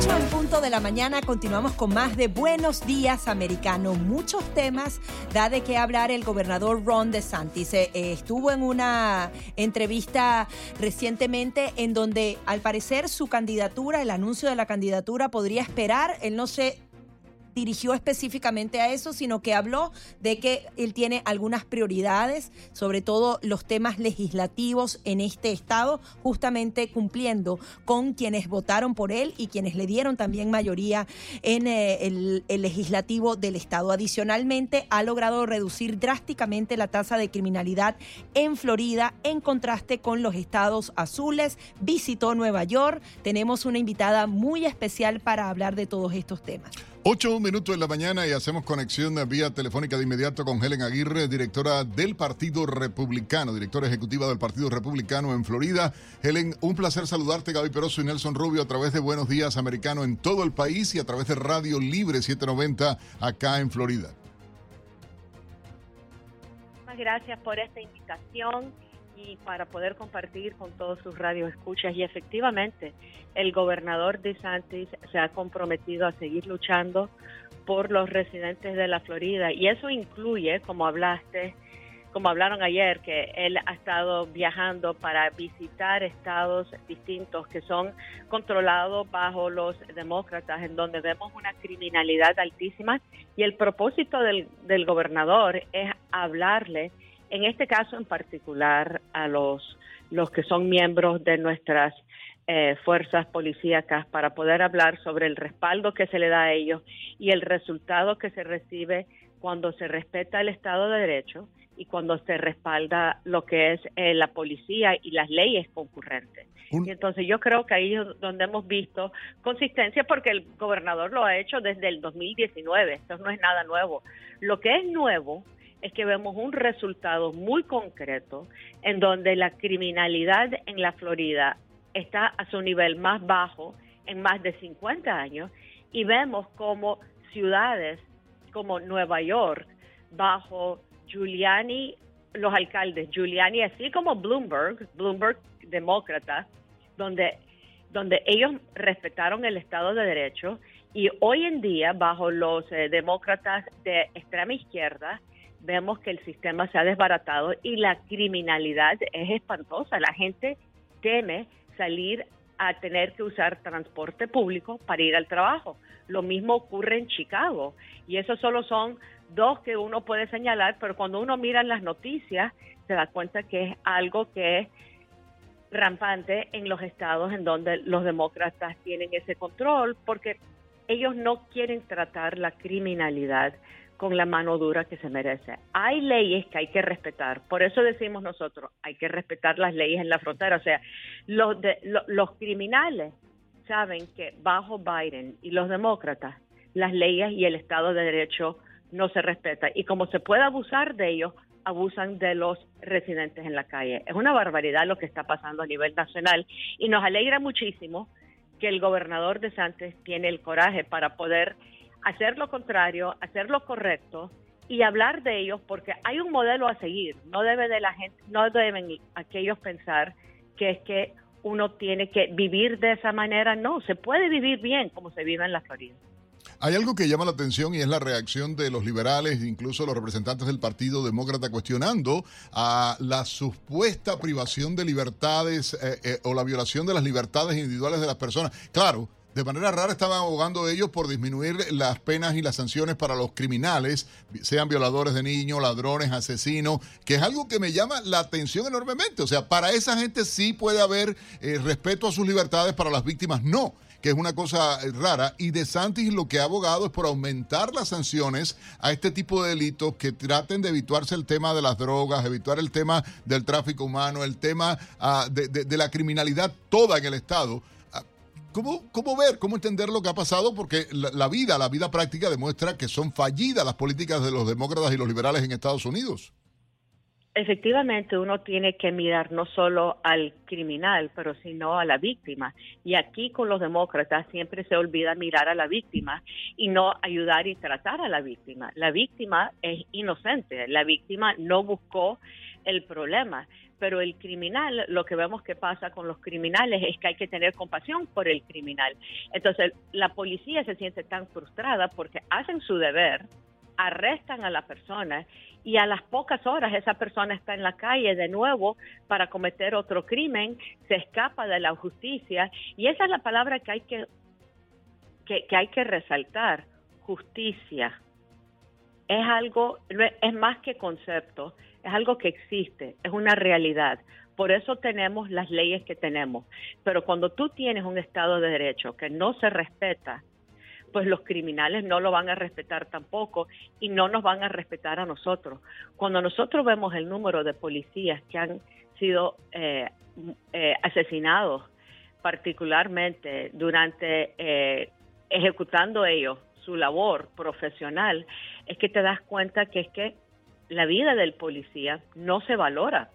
8 en punto de la mañana continuamos con más de Buenos Días Americano. Muchos temas da de qué hablar el gobernador Ron DeSantis. Eh, eh, estuvo en una entrevista recientemente en donde al parecer su candidatura, el anuncio de la candidatura podría esperar. Él no se dirigió específicamente a eso, sino que habló de que él tiene algunas prioridades, sobre todo los temas legislativos en este estado, justamente cumpliendo con quienes votaron por él y quienes le dieron también mayoría en eh, el, el legislativo del estado. Adicionalmente, ha logrado reducir drásticamente la tasa de criminalidad en Florida en contraste con los estados azules. Visitó Nueva York. Tenemos una invitada muy especial para hablar de todos estos temas. 8 minutos de la mañana y hacemos conexión vía telefónica de inmediato con Helen Aguirre, directora del Partido Republicano, directora ejecutiva del Partido Republicano en Florida. Helen, un placer saludarte, Gaby Peroso y Nelson Rubio, a través de Buenos Días Americano en todo el país y a través de Radio Libre 790 acá en Florida. Muchas gracias por esta invitación y para poder compartir con todos sus radioescuchas. Y efectivamente, el gobernador de Santis se ha comprometido a seguir luchando por los residentes de la Florida. Y eso incluye, como hablaste, como hablaron ayer, que él ha estado viajando para visitar estados distintos que son controlados bajo los demócratas, en donde vemos una criminalidad altísima. Y el propósito del, del gobernador es hablarle, en este caso en particular, a los, los que son miembros de nuestras eh, fuerzas policíacas para poder hablar sobre el respaldo que se le da a ellos y el resultado que se recibe cuando se respeta el Estado de Derecho y cuando se respalda lo que es eh, la policía y las leyes concurrentes. Y entonces yo creo que ahí es donde hemos visto consistencia porque el gobernador lo ha hecho desde el 2019, esto no es nada nuevo. Lo que es nuevo es que vemos un resultado muy concreto en donde la criminalidad en la Florida está a su nivel más bajo en más de 50 años y vemos como ciudades como Nueva York, bajo Giuliani, los alcaldes Giuliani, así como Bloomberg, Bloomberg demócrata, donde, donde ellos respetaron el Estado de Derecho y hoy en día bajo los eh, demócratas de extrema izquierda vemos que el sistema se ha desbaratado y la criminalidad es espantosa. La gente teme salir a tener que usar transporte público para ir al trabajo. Lo mismo ocurre en Chicago y esos solo son dos que uno puede señalar, pero cuando uno mira las noticias se da cuenta que es algo que es rampante en los estados en donde los demócratas tienen ese control porque ellos no quieren tratar la criminalidad con la mano dura que se merece. Hay leyes que hay que respetar, por eso decimos nosotros, hay que respetar las leyes en la frontera, o sea, los, los criminales saben que bajo Biden y los demócratas, las leyes y el Estado de Derecho no se respetan y como se puede abusar de ellos, abusan de los residentes en la calle. Es una barbaridad lo que está pasando a nivel nacional y nos alegra muchísimo que el gobernador de Santos tiene el coraje para poder hacer lo contrario, hacer lo correcto y hablar de ellos porque hay un modelo a seguir. No debe de la gente, no deben aquellos pensar que es que uno tiene que vivir de esa manera. No, se puede vivir bien como se vive en la Florida. Hay algo que llama la atención y es la reacción de los liberales, incluso los representantes del Partido Demócrata, cuestionando a la supuesta privación de libertades eh, eh, o la violación de las libertades individuales de las personas. Claro, de manera rara estaban abogando ellos por disminuir las penas y las sanciones para los criminales, sean violadores de niños, ladrones, asesinos, que es algo que me llama la atención enormemente. O sea, para esa gente sí puede haber eh, respeto a sus libertades, para las víctimas no que es una cosa eh, rara, y De Santis lo que ha abogado es por aumentar las sanciones a este tipo de delitos que traten de evitarse el tema de las drogas, evitar el tema del tráfico humano, el tema ah, de la criminalidad toda en el Estado ¿Cómo, ¿Cómo ver, cómo entender lo que ha pasado? Porque la, vida, la vida práctica demuestra que son fallidas las políticas de los demócratas y los liberales en Estados Unidos. Efectivamente, uno tiene que mirar no solo al criminal, pero sino a la víctima. Y aquí con los demócratas siempre se olvida mirar a la víctima y no ayudar y tratar a la víctima. La víctima es inocente, la víctima no buscó el problema pero el criminal, lo que vemos que pasa con los criminales es que hay que tener compasión por el criminal. Entonces, la policía se siente tan frustrada porque hacen su deber, arrestan a la persona y a las pocas horas esa persona está en la calle de nuevo para cometer otro crimen, se escapa de la justicia y esa es la palabra que hay que, que, que hay que resaltar, justicia. Es algo, es más que concepto, es algo que existe, es una realidad. Por eso tenemos las leyes que tenemos. Pero cuando tú tienes un Estado de Derecho que no se respeta, pues los criminales no lo van a respetar tampoco y no nos van a respetar a nosotros. Cuando nosotros vemos el número de policías que han sido eh, eh, asesinados, particularmente durante eh, ejecutando ellos su labor profesional, es que te das cuenta que es que la vida del policía no se valora.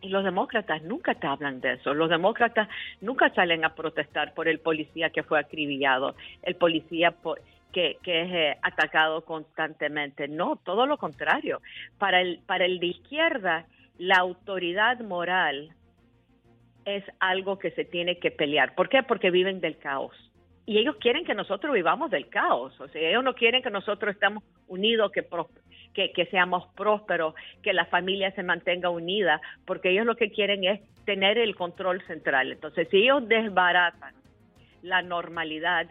Y los demócratas nunca te hablan de eso. Los demócratas nunca salen a protestar por el policía que fue acribillado, el policía que, es eh, atacado constantemente. No, todo lo contrario. Para el, para el de izquierda, la autoridad moral es algo que se tiene que pelear. ¿Por qué? Porque viven del caos. Y ellos quieren que nosotros vivamos del caos. O sea, ellos no quieren que nosotros estemos unidos, que que, que seamos prósperos, que la familia se mantenga unida, porque ellos lo que quieren es tener el control central. Entonces, si ellos desbaratan la normalidad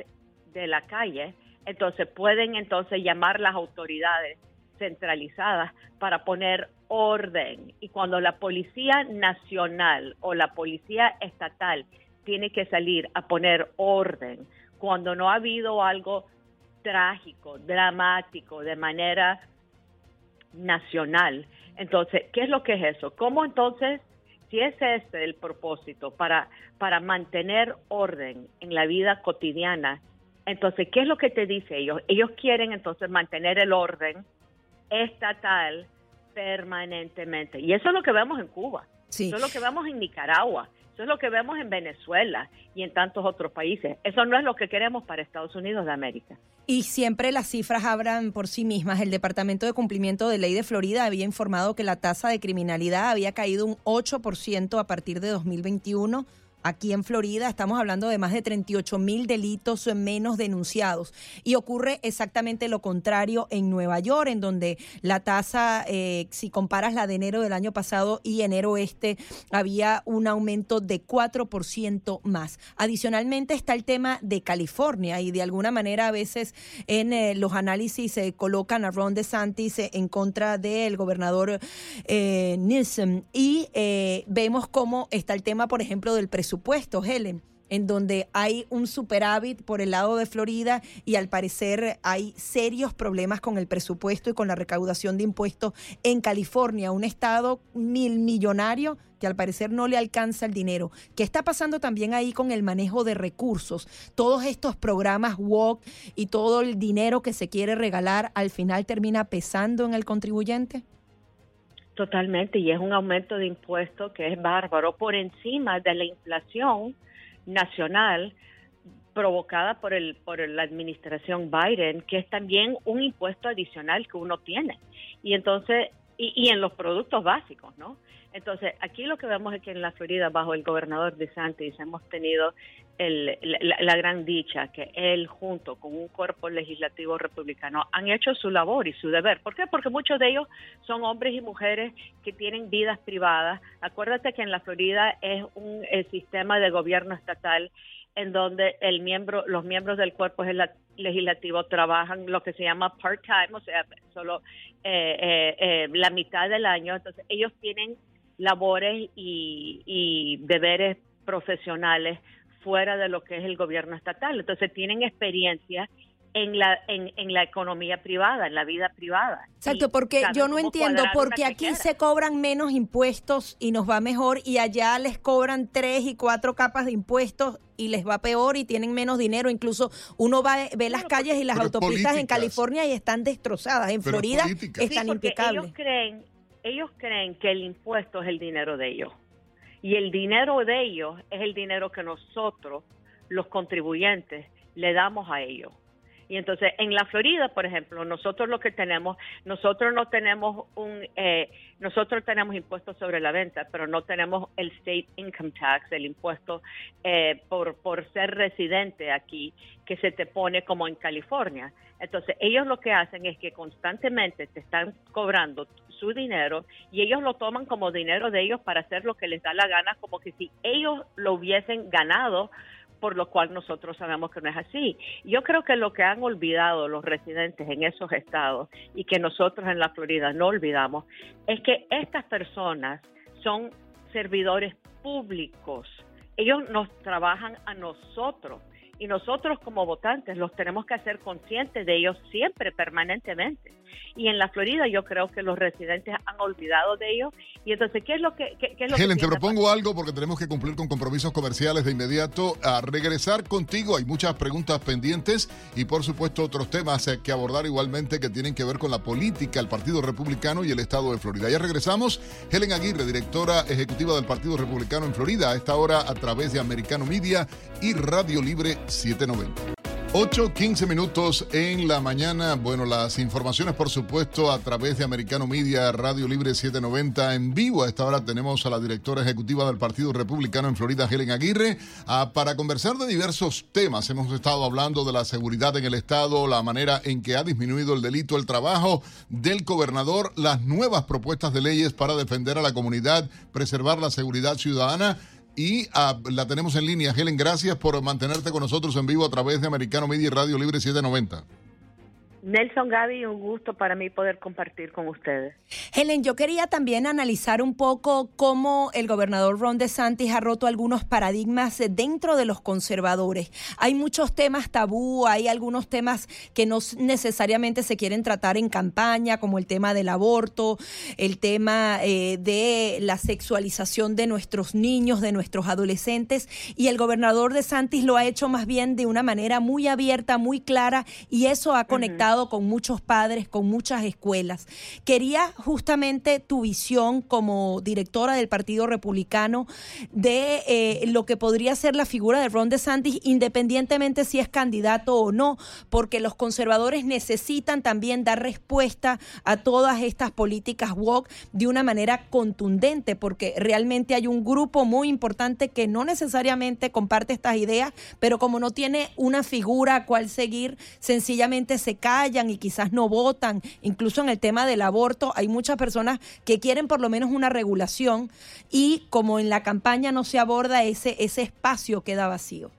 de la calle, entonces pueden entonces llamar las autoridades centralizadas para poner orden. Y cuando la policía nacional o la policía estatal tiene que salir a poner orden, cuando no ha habido algo trágico, dramático, de manera nacional. Entonces, ¿qué es lo que es eso? ¿Cómo entonces, si es ese el propósito para, para mantener orden en la vida cotidiana, entonces, ¿qué es lo que te dice ellos? Ellos quieren entonces mantener el orden estatal permanentemente. Y eso es lo que vemos en Cuba. Eso es lo que vemos en Nicaragua. Eso es lo que vemos en Venezuela y en tantos otros países. Eso no es lo que queremos para Estados Unidos de América. Y siempre las cifras hablan por sí mismas. El Departamento de Cumplimiento de Ley de Florida había informado que la tasa de criminalidad había caído un 8% a partir de 2021 Aquí en Florida estamos hablando de más de 38 mil delitos menos denunciados. Y ocurre exactamente lo contrario en Nueva York, en donde la tasa, eh, si comparas la de enero del año pasado y enero este, había un aumento de 4% más. Adicionalmente está el tema de California y de alguna manera a veces en eh, los análisis se colocan a Ron DeSantis en contra del gobernador eh, Newsom. Y vemos cómo está el tema, por ejemplo, del presupuesto presupuesto, Helen en donde hay un superávit por el lado de Florida y al parecer hay serios problemas con el presupuesto y con la recaudación de impuestos en California, un estado mil millonario que al parecer no le alcanza el dinero. ¿Qué está pasando también ahí con el manejo de recursos? Todos estos programas WOC y todo el dinero que se quiere regalar al final termina pesando en el contribuyente. Totalmente, y es un aumento de impuestos que es bárbaro por encima de la inflación nacional provocada por el por la administración Biden, que es también un impuesto adicional que uno tiene. Y entonces y, y en los productos básicos, ¿no? Entonces, aquí lo que vemos es que en la Florida, bajo el gobernador de Santis, hemos tenido el, la, gran dicha que él, junto con un cuerpo legislativo republicano, han hecho su labor y su deber. ¿Por qué? Porque muchos de ellos son hombres y mujeres que tienen vidas privadas. Acuérdate que en la Florida es un sistema de gobierno estatal en donde el miembro, los miembros del cuerpo legislativo trabajan lo que se llama part-time, o sea, solo eh, eh, eh, la mitad del año. Entonces, ellos tienen labores y, deberes profesionales fuera de lo que es el gobierno estatal. Entonces tienen experiencia en la en, en, la economía privada, en la vida privada. Exacto, porque yo no entiendo porque aquí se cobran menos impuestos y nos va mejor y allá les cobran tres y cuatro capas de impuestos y les va peor y tienen menos dinero. Incluso uno va ve las calles y las autopistas en California y están destrozadas. En Florida están impecables. Ellos creen ellos creen que el impuesto es el dinero de ellos. Y el dinero de ellos es el dinero que nosotros, los contribuyentes, le damos a ellos. Y entonces, en la Florida, por ejemplo, nosotros lo que tenemos, nosotros no tenemos un, eh, nosotros tenemos impuestos sobre la venta, pero no tenemos el state income tax, el impuesto eh, por, por ser residente aquí, que se te pone como en California. Entonces, ellos lo que hacen es que constantemente te están cobrando su dinero y ellos lo toman como dinero de ellos para hacer lo que les da la gana, como que si ellos lo hubiesen ganado por lo cual nosotros sabemos que no es así. Yo creo que lo que han olvidado los residentes en esos estados y que nosotros en la Florida no olvidamos es que estas personas son servidores públicos. Ellos nos trabajan a nosotros y nosotros como votantes los tenemos que hacer conscientes de ellos siempre, permanentemente. Y en la Florida yo creo que los residentes han olvidado de ellos. Y entonces, ¿qué es lo que... Qué, es Helen, te propongo algo porque tenemos que cumplir con compromisos comerciales de inmediato. A regresar contigo, hay muchas preguntas pendientes y por supuesto otros temas eh, que abordar igualmente que tienen que ver con la política, el Partido Republicano y el Estado de Florida. Ya regresamos. Helen Aguirre, directora ejecutiva del Partido Republicano en Florida, a esta hora a través de Americano Media y Radio Libre 790. 8, 15 minutos en la mañana. Bueno, las informaciones, por supuesto, a través de Americano Media, Radio Libre 790 en vivo. A esta hora tenemos a la directora ejecutiva del Partido Republicano en Florida, Helen Aguirre, ah, para conversar de diversos temas. Hemos estado hablando de la seguridad en el Estado, la manera en que ha disminuido el delito, el trabajo del gobernador, las nuevas propuestas de leyes para defender a la comunidad, preservar la seguridad ciudadana y ah, la tenemos en línea. Helen, gracias por mantenerte con nosotros en vivo a través de Americano Media y Radio Libre 790. Nelson Gaby, un gusto para mí poder compartir con ustedes. Helen, yo quería también analizar un poco cómo el gobernador Ron DeSantis ha roto algunos paradigmas dentro de los conservadores. Hay muchos temas tabú, hay algunos temas que no necesariamente se quieren tratar en campaña, como el tema del aborto, el tema eh, de la sexualización de nuestros niños, de nuestros adolescentes, y el gobernador DeSantis lo ha hecho más bien de una manera muy abierta, muy clara, y eso ha conectado con muchos padres, con muchas escuelas. Quería justamente tu visión como directora del Partido Republicano de eh, lo que podría ser la figura de Ron DeSantis, independientemente si es candidato o no, porque los conservadores necesitan también dar respuesta a todas estas políticas woke de una manera contundente, porque realmente hay un grupo muy importante que no necesariamente comparte estas ideas, pero como no tiene una figura a cual seguir, sencillamente se cae y quizás no votan. Incluso en el tema del aborto hay muchas personas que quieren por lo menos una regulación y como en la campaña no se aborda ese, ese espacio queda vacío.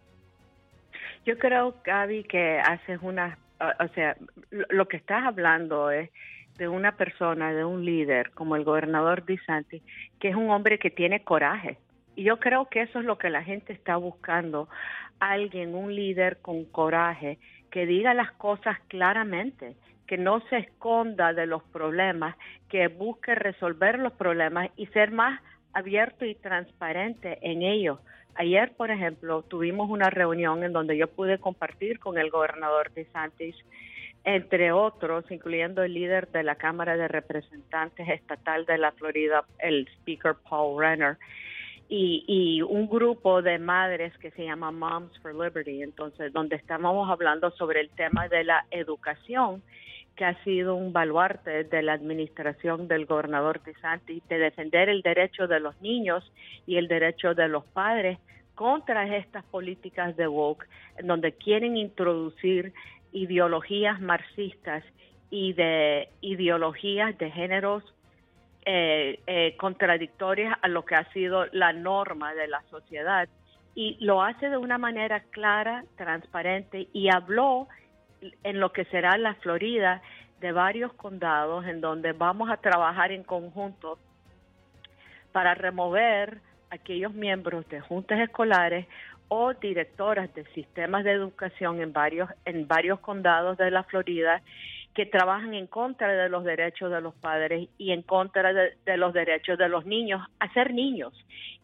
Yo creo, Gaby, que haces una, o sea, lo que estás hablando es de una persona, de un líder como el gobernador DeSantis, que es un hombre que tiene coraje. Y yo creo que eso es lo que la gente está buscando, alguien, un líder con coraje, que diga las cosas claramente, que no se esconda de los problemas, que busque resolver los problemas y ser más abierto y transparente en ellos. Ayer, por ejemplo, tuvimos una reunión en donde yo pude compartir con el gobernador de Santis, entre otros, incluyendo el líder de la Cámara de Representantes Estatal de la Florida, el Speaker Paul Renner, y, un grupo de madres que se llama Moms for Liberty, entonces, donde estábamos hablando sobre el tema de la educación, que ha sido un baluarte de la administración del gobernador DeSantis, de defender el derecho de los niños y el derecho de los padres contra estas políticas de woke, donde quieren introducir ideologías marxistas y de ideologías de géneros eh, eh, contradictorias a lo que ha sido la norma de la sociedad. Y lo hace de una manera clara, transparente y habló en lo que será la Florida de varios condados en donde vamos a trabajar en conjunto para remover aquellos miembros de juntas escolares o directoras de sistemas de educación en varios en varios condados de la Florida que trabajan en contra de los derechos de los padres y en contra de, los derechos de los niños a ser niños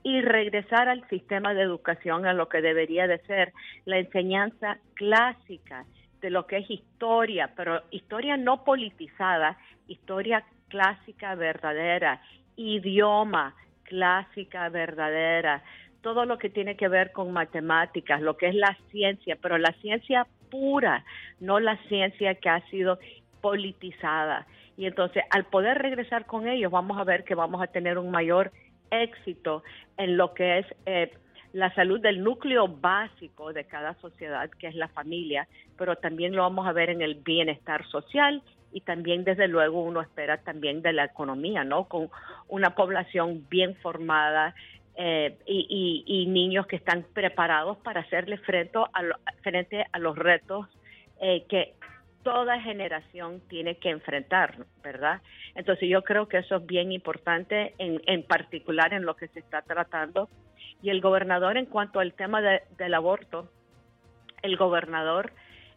y regresar al sistema de educación a lo que debería de ser la enseñanza clásica de lo que es historia, pero historia no politizada, historia clásica verdadera, idioma clásica verdadera, todo lo que tiene que ver con matemáticas, lo que es la ciencia, pero la ciencia pura, no la ciencia que ha sido politizada. Y entonces, al poder regresar con ellos, vamos a ver que vamos a tener un mayor éxito en lo que es eh, la salud del núcleo básico de cada sociedad, que es la familia, pero también lo vamos a ver en el bienestar social y también, desde luego, uno espera también de la economía, ¿no? Con una población bien formada, eh, y, niños que están preparados para hacerle frente a, frente a los retos eh, que toda generación tiene que enfrentar, ¿verdad? Entonces yo creo que eso es bien importante, en, en particular en lo que se está tratando. Y el gobernador, en cuanto al tema del aborto, el gobernador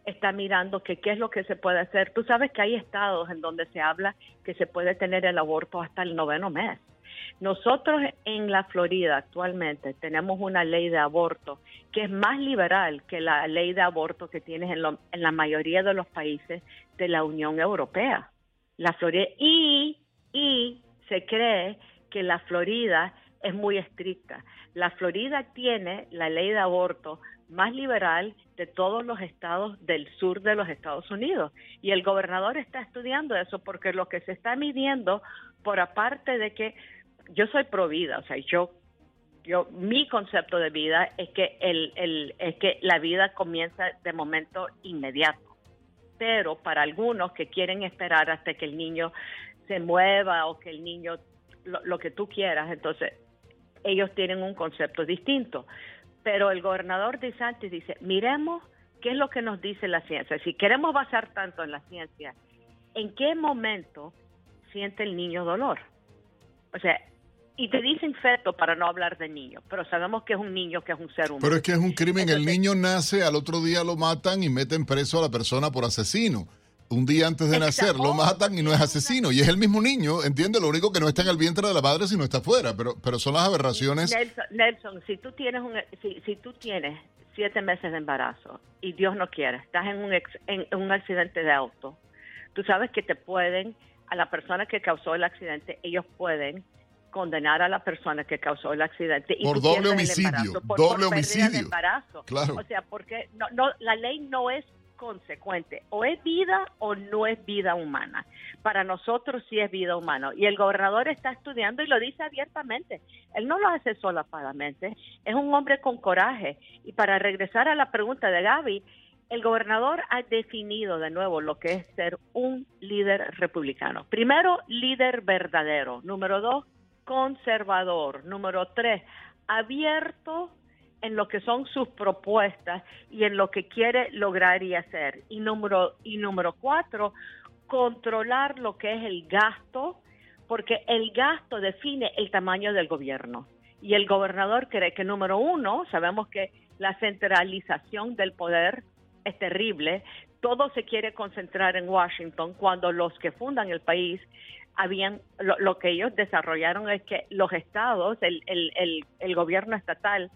está mirando que qué es lo que se puede hacer. Tú sabes que hay estados en donde se habla que se puede tener el aborto hasta el noveno mes. Nosotros en la Florida actualmente tenemos una ley de aborto que es más liberal que la ley de aborto que tienes en, en la mayoría de los países de la Unión Europea. La Florida y, y se cree que la Florida es muy estricta. La Florida tiene la ley de aborto más liberal de todos los estados del sur de los Estados Unidos. Y el gobernador está estudiando eso porque lo que se está midiendo, por aparte de que yo soy pro vida, o sea, yo yo mi concepto de vida es que el, el, es que la vida comienza de momento inmediato. Pero para algunos que quieren esperar hasta que el niño se mueva o que el niño lo, que tú quieras entonces ellos tienen un concepto distinto. Pero el gobernador de Santos dice miremos qué es lo que nos dice la ciencia. Si queremos basar tanto en la ciencia en qué momento siente el niño dolor o sea y te dicen feto para no hablar de niño, pero sabemos que es un niño, que es un ser humano. Pero es que es un crimen. el niño nace, al otro día lo matan y meten preso a la persona por asesino. Un día antes de nacer lo matan y no es asesino. Y es el mismo niño, entiende, lo único que no está en el vientre de la madre, sino está afuera. Pero, pero son las aberraciones. Nelson, si tú tienes un, si, si tú tienes siete meses de embarazo y Dios no quiere, estás en un, en un accidente de auto, tú sabes que te pueden, a la persona que causó el accidente, ellos pueden condenar a la persona que causó el accidente. Y por doble homicidio, doble homicidio. embarazo. Claro. O sea, porque no, no, la ley no es consecuente. O es vida o no es vida humana. Para nosotros sí es vida humana. Y el gobernador está estudiando y lo dice abiertamente. Él no lo hace solapadamente. Es un hombre con coraje. Y para regresar a la pregunta de Gaby, el gobernador ha definido de nuevo lo que es ser un líder republicano. Primero, líder verdadero. Número dos, conservador. Número tres, abierto en lo que son sus propuestas y en lo que quiere lograr y hacer. Y número, y número cuatro, controlar lo que es el gasto, porque el gasto define el tamaño del gobierno. Y el gobernador cree que número uno, sabemos que la centralización del poder es terrible, todo se quiere concentrar en Washington cuando los que fundan el país habían lo, que ellos desarrollaron es que los estados, el, el, el, gobierno estatal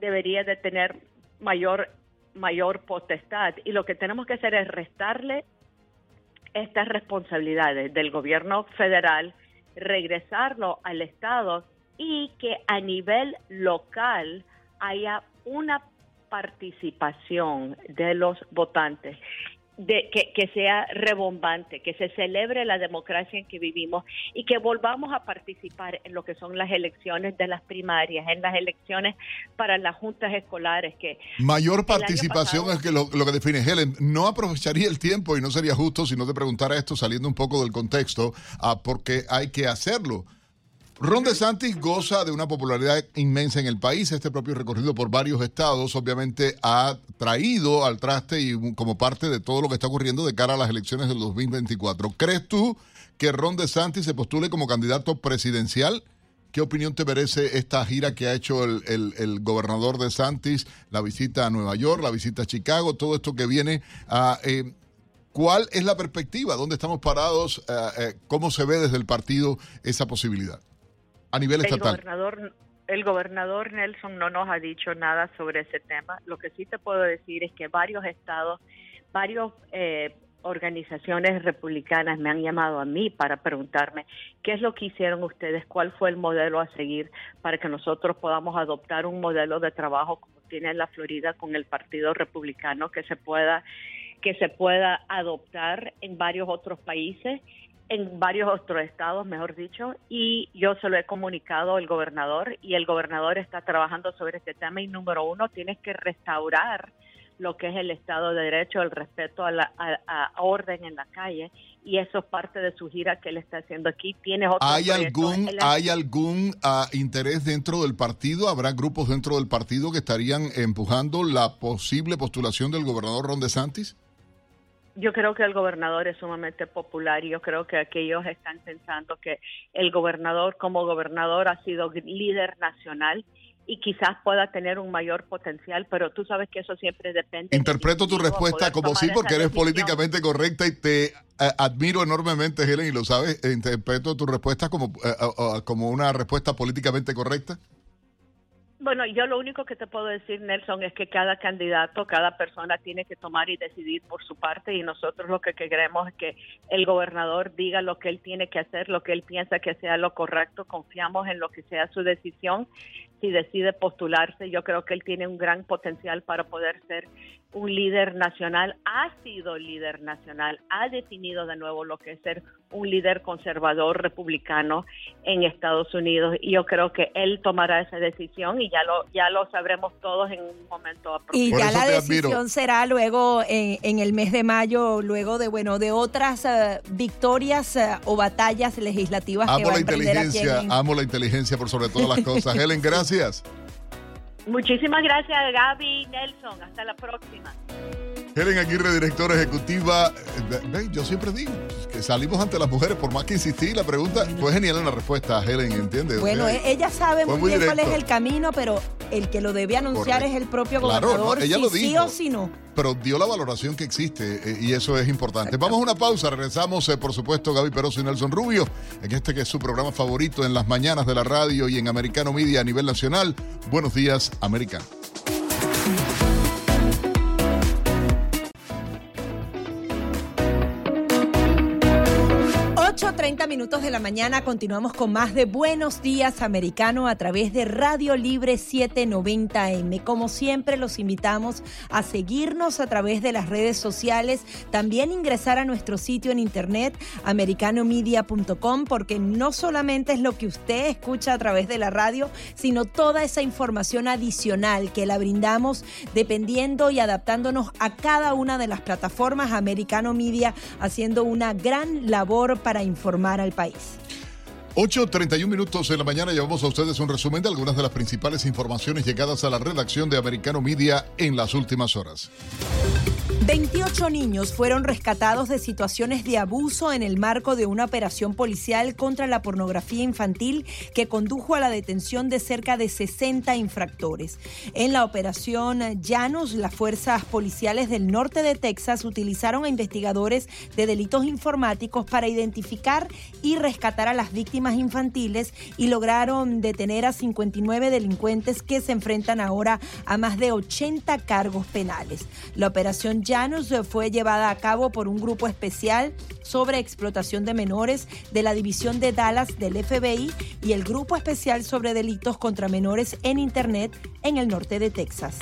debería de tener mayor mayor potestad. Y lo que tenemos que hacer es restarle estas responsabilidades del gobierno federal, regresarlo al estado y que a nivel local haya una participación de los votantes de, que, que, sea rebombante, que se celebre la democracia en que vivimos y que volvamos a participar en lo que son las elecciones de las primarias, en las elecciones para las juntas escolares. que Mayor participación es que lo, que define Helen. No aprovecharía el tiempo y no sería justo si no te preguntara esto saliendo un poco del contexto, ah, porque hay que hacerlo. Ron DeSantis goza de una popularidad inmensa en el país. Este propio recorrido por varios estados obviamente ha traído al traste y como parte de todo lo que está ocurriendo de cara a las elecciones del 2024. ¿Crees tú que Ron DeSantis se postule como candidato presidencial? ¿Qué opinión te merece esta gira que ha hecho el, el, gobernador de Santis, la visita a Nueva York, la visita a Chicago, todo esto que viene. Eh, ¿Cuál es la perspectiva? ¿Dónde estamos parados? Eh, eh, ¿Cómo se ve desde el partido esa posibilidad? A nivel estatal. El gobernador, el gobernador Nelson no nos ha dicho nada sobre ese tema. Lo que sí te puedo decir es que varios estados, varios eh, organizaciones republicanas me han llamado a mí para preguntarme qué es lo que hicieron ustedes, cuál fue el modelo a seguir para que nosotros podamos adoptar un modelo de trabajo como tiene la Florida con el Partido Republicano que se pueda que se pueda adoptar en varios otros países en varios otros estados, mejor dicho, y yo se lo he comunicado al gobernador y el gobernador está trabajando sobre este tema y número uno, tienes que restaurar lo que es el Estado de Derecho, el respeto a la orden en la calle y eso es parte de su gira que él está haciendo aquí. ¿Tiene ¿Hay algún, ¿hay algún ah, interés dentro del partido? ¿Habrá grupos dentro del partido que estarían empujando la posible postulación del gobernador Ron DeSantis? Yo creo que el gobernador es sumamente popular y yo creo que aquellos están pensando que el gobernador como gobernador ha sido líder nacional y quizás pueda tener un mayor potencial, pero tú sabes que eso siempre depende. Interpreto tu respuesta como sí porque eres políticamente correcta y te eh, admiro enormemente, Helen, y lo sabes. Interpreto tu respuesta como, eh, como una respuesta políticamente correcta. Bueno, yo lo único que te puedo decir, Nelson, es que cada candidato, cada persona tiene que tomar y decidir por su parte y nosotros lo que queremos es que el gobernador diga lo que él tiene que hacer, lo que él piensa que sea lo correcto, confiamos en lo que sea su decisión, si decide postularse. Yo creo que él tiene un gran potencial para poder ser un líder nacional, ha sido líder nacional, ha definido de nuevo lo que es ser un líder conservador republicano en Estados Unidos y yo creo que él tomará esa decisión y ya lo ya lo sabremos todos en un momento apropiado. Y ya la decisión será luego en, el mes de mayo, luego de bueno de otras eh, victorias eh, o batallas legislativas amo que va la inteligencia, amo la inteligencia por sobre todas las cosas. Helen, gracias. Muchísimas gracias, Gaby Nelson. Hasta la próxima. Helen Aguirre, directora ejecutiva. Eh, yo siempre digo que salimos ante las mujeres, por más que insistí, la pregunta fue genial en la respuesta, Helen, ¿entiendes? Bueno, ella sabe muy, bien cuál es el camino, pero el que lo debe anunciar es el propio gobernador, ella lo dijo, sí o si no. Pero dio la valoración que existe eh, y eso es importante. Vamos a una pausa, regresamos, eh, por supuesto, Gaby Peroso y Nelson Rubio, en este que es su programa favorito en las mañanas de la radio y en Americano Media a nivel nacional. Buenos días, Americano. 8.30 minutos de la mañana continuamos con más de Buenos Días Americano a través de Radio Libre 790M. Como siempre los invitamos a seguirnos a través de las redes sociales, también ingresar a nuestro sitio en internet americanomedia.com porque no solamente es lo que usted escucha a través de la radio, sino toda esa información adicional que la brindamos dependiendo y adaptándonos a cada una de las plataformas Americano Media haciendo una gran labor para informar al país. 8.31 minutos de la mañana llevamos a ustedes un resumen de algunas de las principales informaciones llegadas a la redacción de Americano Media en las últimas horas. 28 niños fueron rescatados de situaciones de abuso en el marco de una operación policial contra la pornografía infantil que condujo a la detención de cerca de 60 infractores. En la operación Llanos, las fuerzas policiales del norte de Texas utilizaron a investigadores de delitos informáticos para identificar y rescatar a las víctimas infantiles y lograron detener a 59 delincuentes que se enfrentan ahora a más de 80 cargos penales. La operación Llanos fue llevada a cabo por un grupo especial sobre explotación de menores de la División de Dallas del FBI y el Grupo Especial sobre Delitos contra Menores en Internet en el norte de Texas.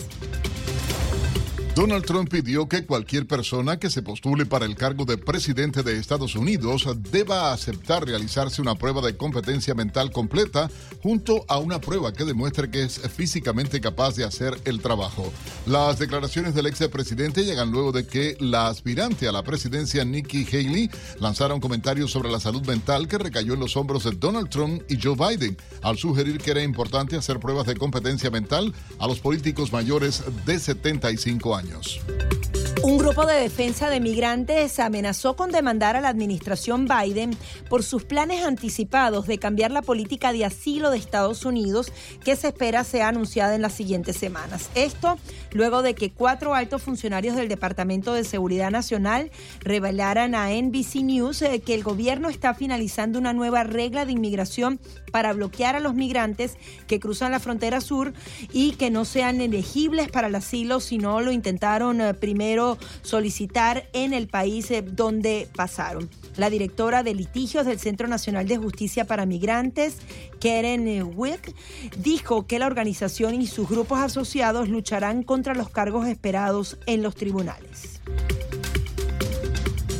Donald Trump pidió que cualquier persona que se postule para el cargo de presidente de Estados Unidos deba aceptar realizarse una prueba de competencia mental completa junto a una prueba que demuestre que es físicamente capaz de hacer el trabajo. Las declaraciones del ex presidente llegan luego de que la aspirante a la presidencia Nikki Haley lanzara un comentario sobre la salud mental que recayó en los hombros de Donald Trump y Joe Biden al sugerir que era importante hacer pruebas de competencia mental a los políticos mayores de 75 años. años. Un grupo de defensa de migrantes amenazó con demandar a la administración Biden por sus planes anticipados de cambiar la política de asilo de Estados Unidos que se espera sea anunciada en las siguientes semanas. Esto luego de que cuatro altos funcionarios del Departamento de Seguridad Nacional revelaran a NBC News eh, que el gobierno está finalizando una nueva regla de inmigración para bloquear a los migrantes que cruzan la frontera sur y que no sean elegibles para el asilo si no lo intentaron eh, solicitar en el país eh, donde pasaron. La directora de litigios del Centro Nacional de Justicia para Migrantes, Karen eh, Wick, dijo que la organización y sus grupos asociados lucharán contra los cargos esperados en los tribunales.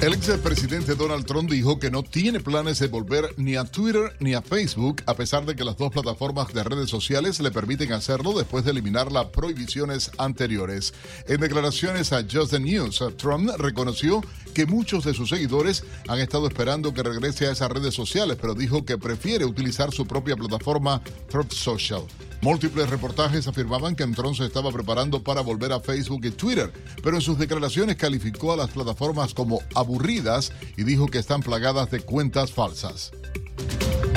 El expresidente Donald Trump dijo que no tiene planes de volver ni a Twitter ni a Facebook, a pesar de que las dos plataformas de redes sociales le permiten hacerlo después de eliminar las prohibiciones anteriores. En declaraciones a Just News, Trump reconoció que muchos de sus seguidores han estado esperando que regrese a esas redes sociales, pero dijo que prefiere utilizar su propia plataforma Truth Social. Múltiples reportajes afirmaban que Trump se estaba preparando para volver a Facebook y Twitter, pero en sus declaraciones calificó a las plataformas como aburridas y dijo que están plagadas de cuentas falsas.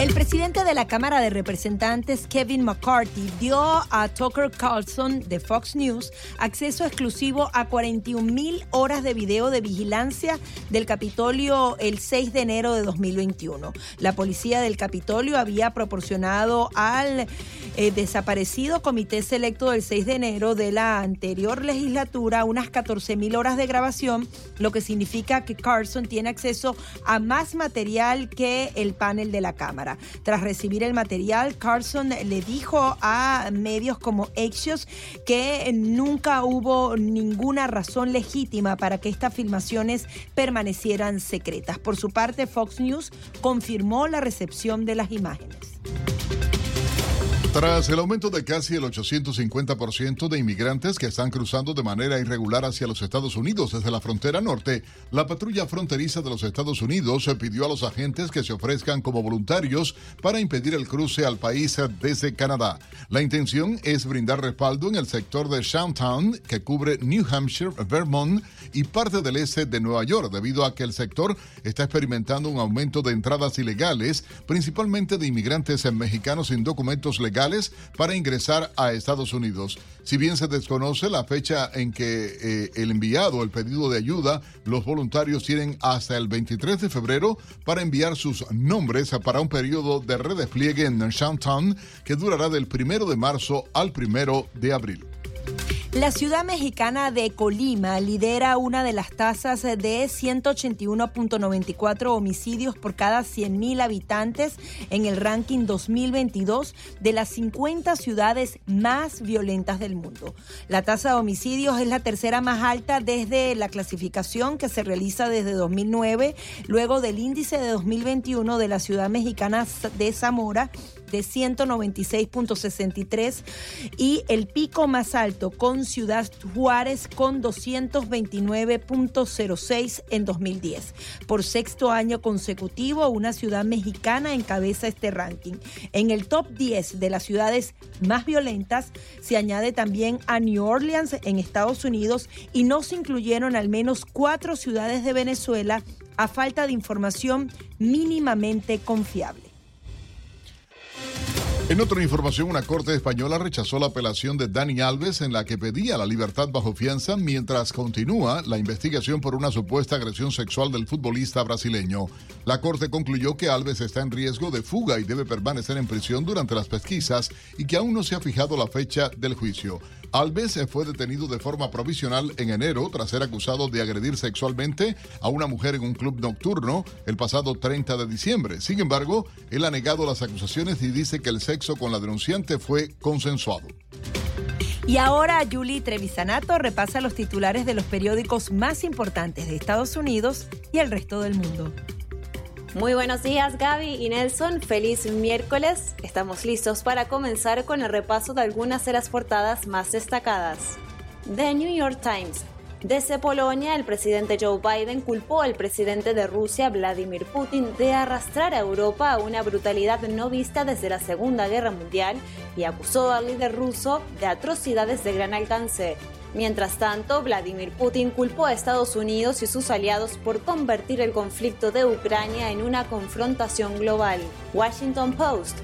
El presidente de la Cámara de Representantes, Kevin McCarthy, dio a Tucker Carlson de Fox News acceso exclusivo a 41 mil horas de video de vigilancia del Capitolio el 6 de enero de 2021. La policía del Capitolio había proporcionado al eh, desaparecido comité selecto del 6 de enero de la anterior legislatura unas 14 mil horas de grabación, lo que significa que Carlson tiene acceso a más material que el panel de la Cámara. Tras recibir el material, Carson le dijo a medios como Axios que nunca hubo ninguna razón legítima para que estas filmaciones permanecieran secretas. Por su parte, Fox News confirmó la recepción de las imágenes. Tras el aumento de casi el 850% de inmigrantes que están cruzando de manera irregular hacia los Estados Unidos desde la frontera norte, la patrulla fronteriza de los Estados Unidos pidió a los agentes que se ofrezcan como voluntarios para impedir el cruce al país desde Canadá. La intención es brindar respaldo en el sector de Shantown, que cubre New Hampshire, Vermont y parte del este de Nueva York, debido a que el sector está experimentando un aumento de entradas ilegales, principalmente de inmigrantes mexicanos sin documentos legales para ingresar a Estados Unidos. Si bien se desconoce la fecha en que eh, el enviado, el pedido de ayuda, los voluntarios tienen hasta el 23 de febrero para enviar sus nombres para un periodo de redespliegue en Shantown que durará del 1 de marzo al 1 de abril. La ciudad mexicana de Colima lidera una de las tasas de 181.94 homicidios por cada 100.000 habitantes en el ranking 2022 de las 50 ciudades más violentas del mundo. La tasa de homicidios es la tercera más alta desde la clasificación que se realiza desde 2009, luego del índice de 2021 de la ciudad mexicana de Zamora de 196.63 y el pico más alto con Ciudad Juárez con 229.06 en 2010. Por sexto año consecutivo, una ciudad mexicana encabeza este ranking. En el top 10 de las ciudades más violentas se añade también a New Orleans en Estados Unidos y no se incluyeron al menos cuatro ciudades de Venezuela a falta de información mínimamente confiable. En otra información, una corte española rechazó la apelación de Dani Alves en la que pedía la libertad bajo fianza mientras continúa la investigación por una supuesta agresión sexual del futbolista brasileño. La corte concluyó que Alves está en riesgo de fuga y debe permanecer en prisión durante las pesquisas y que aún no se ha fijado la fecha del juicio. Alves fue detenido de forma provisional en enero tras ser acusado de agredir sexualmente a una mujer en un club nocturno el pasado 30 de diciembre. Sin embargo, él ha negado las acusaciones y dice que el sexo con la denunciante fue consensuado. Y ahora Julie Trevisanato repasa los titulares de los periódicos más importantes de Estados Unidos y el resto del mundo. Muy buenos días Gaby y Nelson, feliz miércoles. Estamos listos para comenzar con el repaso de algunas de las portadas más destacadas. The New York Times. Desde Polonia, el presidente Joe Biden culpó al presidente de Rusia, Vladimir Putin, de arrastrar a Europa a una brutalidad no vista desde la Segunda Guerra Mundial y acusó al líder ruso de atrocidades de gran alcance. Mientras tanto, Vladimir Putin culpó a Estados Unidos y sus aliados por convertir el conflicto de Ucrania en una confrontación global. Washington Post.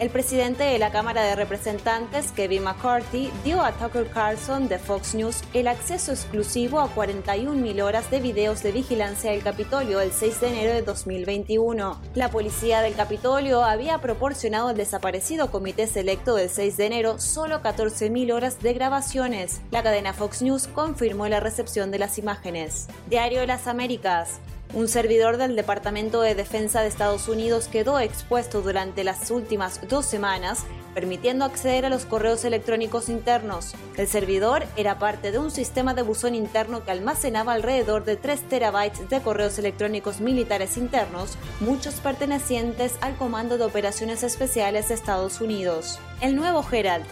El presidente de la Cámara de Representantes, Kevin McCarthy, dio a Tucker Carlson de Fox News el acceso exclusivo a 41.000 horas de videos de vigilancia del Capitolio el 6 de enero de 2021. La policía del Capitolio había proporcionado al desaparecido comité selecto del 6 de enero solo 14.000 horas de grabaciones. La cadena Fox News confirmó la recepción de las imágenes. Diario de las Américas. Un servidor del Departamento de Defensa de Estados Unidos quedó expuesto durante las últimas dos semanas, permitiendo acceder a los correos electrónicos internos. El servidor era parte de un sistema de buzón interno que almacenaba alrededor de 3 terabytes de correos electrónicos militares internos, muchos pertenecientes al Comando de Operaciones Especiales de Estados Unidos. El nuevo Herald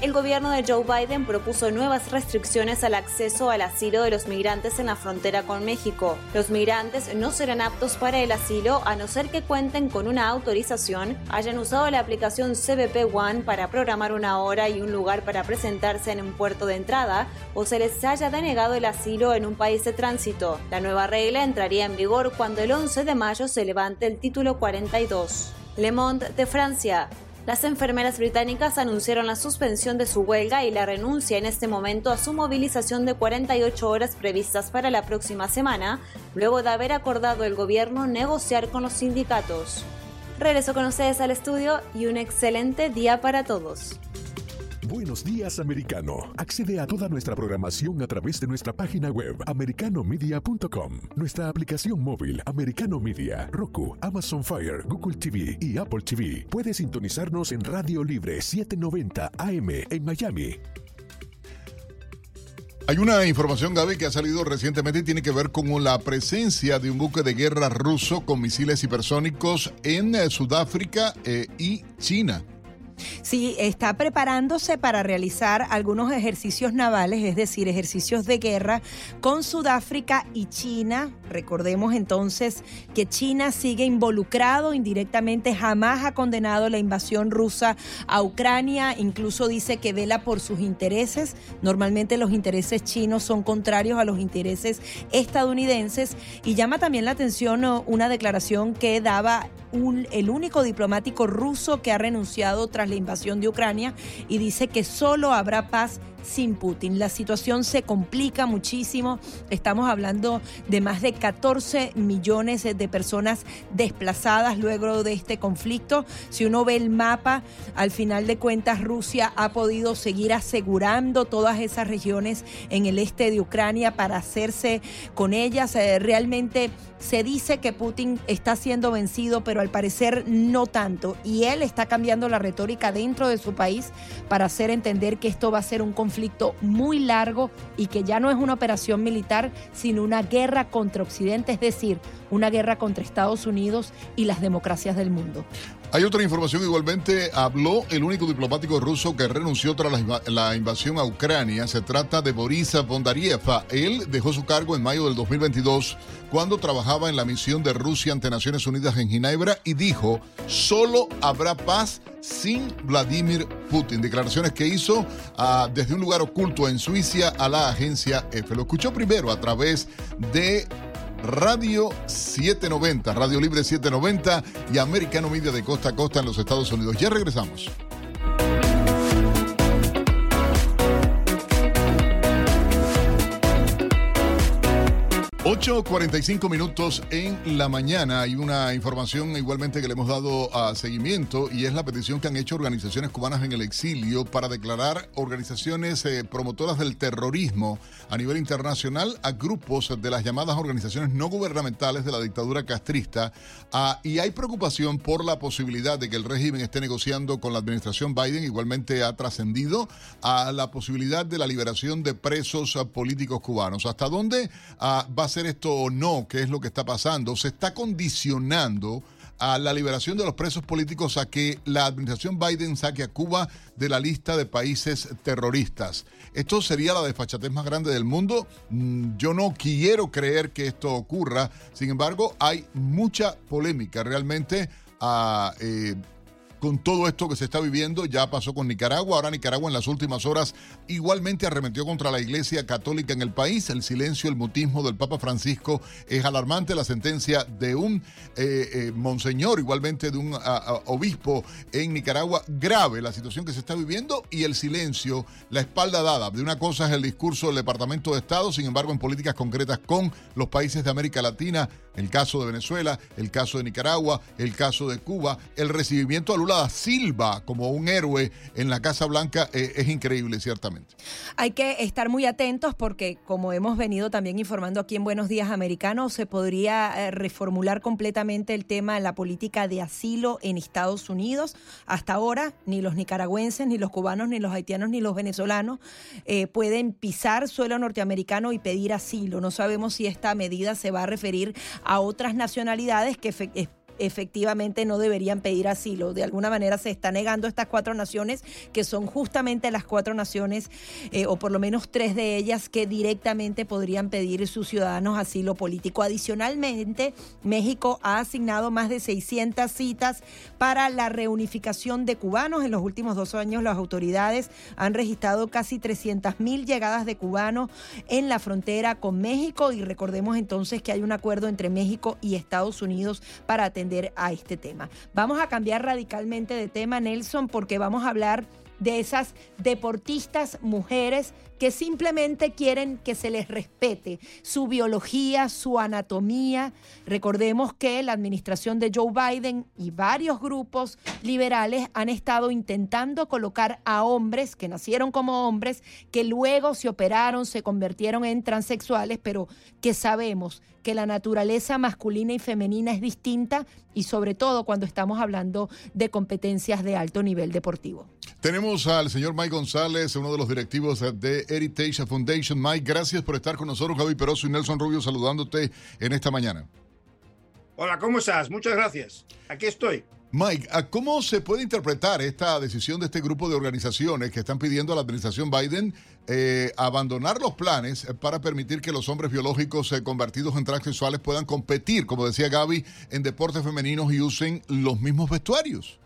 el gobierno de Joe Biden propuso nuevas restricciones al acceso al asilo de los migrantes en la frontera con México. Los migrantes no serán aptos para el asilo a no ser que cuenten con una autorización, hayan usado la aplicación CBP One para programar una hora y un lugar para presentarse en un puerto de entrada o se les haya denegado el asilo en un país de tránsito. La nueva regla entraría en vigor cuando el 11 de mayo se levante el título 42. Le Monde de Francia. Las enfermeras británicas anunciaron la suspensión de su huelga y la renuncia en este momento a su movilización de 48 horas previstas para la próxima semana, luego de haber acordado el gobierno negociar con los sindicatos. Regreso con ustedes al estudio y un excelente día para todos. Buenos días, americano. Accede a toda nuestra programación a través de nuestra página web, americanomedia.com, nuestra aplicación móvil, Americano Media, Roku, Amazon Fire, Google TV y Apple TV. Puedes sintonizarnos en Radio Libre 790 AM en Miami. Hay una información, Gaby, que ha salido recientemente y tiene que ver con la presencia de un buque de guerra ruso con misiles hipersónicos en eh, Sudáfrica eh, y China. Sí, está preparándose para realizar algunos ejercicios navales, es decir, ejercicios de guerra con Sudáfrica y China. Recordemos entonces que China sigue involucrado indirectamente, jamás ha condenado la invasión rusa a Ucrania, incluso dice que vela por sus intereses. Normalmente los intereses chinos son contrarios a los intereses estadounidenses y llama también la atención una declaración que daba el único diplomático ruso que ha renunciado tras la invasión de Ucrania y dice que solo habrá paz sin Putin. La situación se complica muchísimo. Estamos hablando de más de 14 millones de personas desplazadas luego de este conflicto. Si uno ve el mapa, al final de cuentas Rusia ha podido seguir asegurando todas esas regiones en el este de Ucrania para hacerse con ellas. Eh, realmente se dice que Putin está siendo vencido, pero al parecer no tanto. Y él está cambiando la retórica dentro de su país para hacer entender que esto va a ser un conflicto muy largo y que ya no es una operación militar, sino una guerra contra Occidente, es decir, una guerra contra Estados Unidos y las democracias del mundo. Hay otra información igualmente, habló el único diplomático ruso que renunció tras la, invasión a Ucrania. Se trata de Boris Bondariev. Él dejó su cargo en mayo del 2022 cuando trabajaba en la misión de Rusia ante Naciones Unidas en Ginebra y dijo, solo habrá paz sin Vladimir Putin. Declaraciones que hizo ah, desde un lugar oculto en Suiza a la agencia F. Lo escuchó primero a través de Radio 790, Radio Libre 790 y Americano Media de costa a costa en los Estados Unidos. Ya regresamos. 8.45 minutos en la mañana. Hay una información igualmente que le hemos dado a seguimiento y es la petición que han hecho organizaciones cubanas en el exilio para declarar organizaciones eh, promotoras del terrorismo a nivel internacional a grupos de las llamadas organizaciones no gubernamentales de la dictadura castrista. Ah, y hay preocupación por la posibilidad de que el régimen esté negociando con la administración Biden. Igualmente ha trascendido a la posibilidad de la liberación de presos políticos cubanos. ¿Hasta dónde ah, va a ser esto o no, qué es lo que está pasando, se está condicionando a la liberación de los presos políticos a que la administración Biden saque a Cuba de la lista de países terroristas. Esto sería la desfachatez más grande del mundo. Mm, yo no quiero creer que esto ocurra. Sin embargo, hay mucha polémica realmente. a... Ah, eh, con todo esto que se está viviendo. Ya pasó con Nicaragua. Ahora Nicaragua en las últimas horas igualmente arremetió contra la Iglesia Católica en el país. El silencio, el mutismo del Papa Francisco es alarmante. La sentencia de un eh, eh, monseñor, igualmente de un obispo en Nicaragua, grave la situación que se está viviendo y el silencio, la espalda dada. De una cosa es el discurso del Departamento de Estado, sin embargo, en políticas concretas con los países de América Latina, el caso de Venezuela, el caso de Nicaragua, el caso de Cuba, el recibimiento a Lula da Silva como un héroe en la Casa Blanca eh, es increíble, ciertamente. Hay que estar muy atentos porque, como hemos venido también informando aquí en Buenos Días Americanos, se podría eh, reformular completamente el tema de la política de asilo en Estados Unidos. Hasta ahora, ni los nicaragüenses, ni los cubanos, ni los haitianos, ni los venezolanos eh, pueden pisar suelo norteamericano y pedir asilo. No sabemos si esta medida se va a referir a otras nacionalidades que efectivamente no deberían pedir asilo. De alguna manera se está negando estas cuatro naciones, que son justamente las cuatro naciones, eh, o por lo menos tres de ellas, que directamente podrían pedir sus ciudadanos asilo político. Adicionalmente, México ha asignado más de 600 citas para la reunificación de cubanos. En los últimos dos años, las autoridades han registrado casi 300 mil llegadas de cubanos en la frontera con México y recordemos entonces que hay un acuerdo entre México y Estados Unidos para atender a este tema. Vamos a cambiar radicalmente de tema, Nelson, porque vamos a hablar de esas deportistas mujeres que simplemente quieren que se les respete su biología, su anatomía. Recordemos que la administración de Joe Biden y varios grupos liberales han estado intentando colocar a hombres que nacieron como hombres, que luego se operaron, se convirtieron en transexuales, pero que sabemos que la naturaleza masculina y femenina es distinta y sobre todo cuando estamos hablando de competencias de alto nivel deportivo. Tenemos al señor Mike González, uno de los directivos de Heritage Foundation. Mike, gracias por estar con nosotros. Javi Peroso y Nelson Rubio saludándote en esta mañana. Hola, ¿cómo estás? Muchas gracias. Aquí estoy. Mike, ¿cómo se puede interpretar esta decisión de este grupo de organizaciones que están pidiendo a la administración Biden eh, abandonar los planes para permitir que los hombres biológicos eh, convertidos en transexuales puedan competir, como decía Gaby, en deportes femeninos y usen los mismos vestuarios?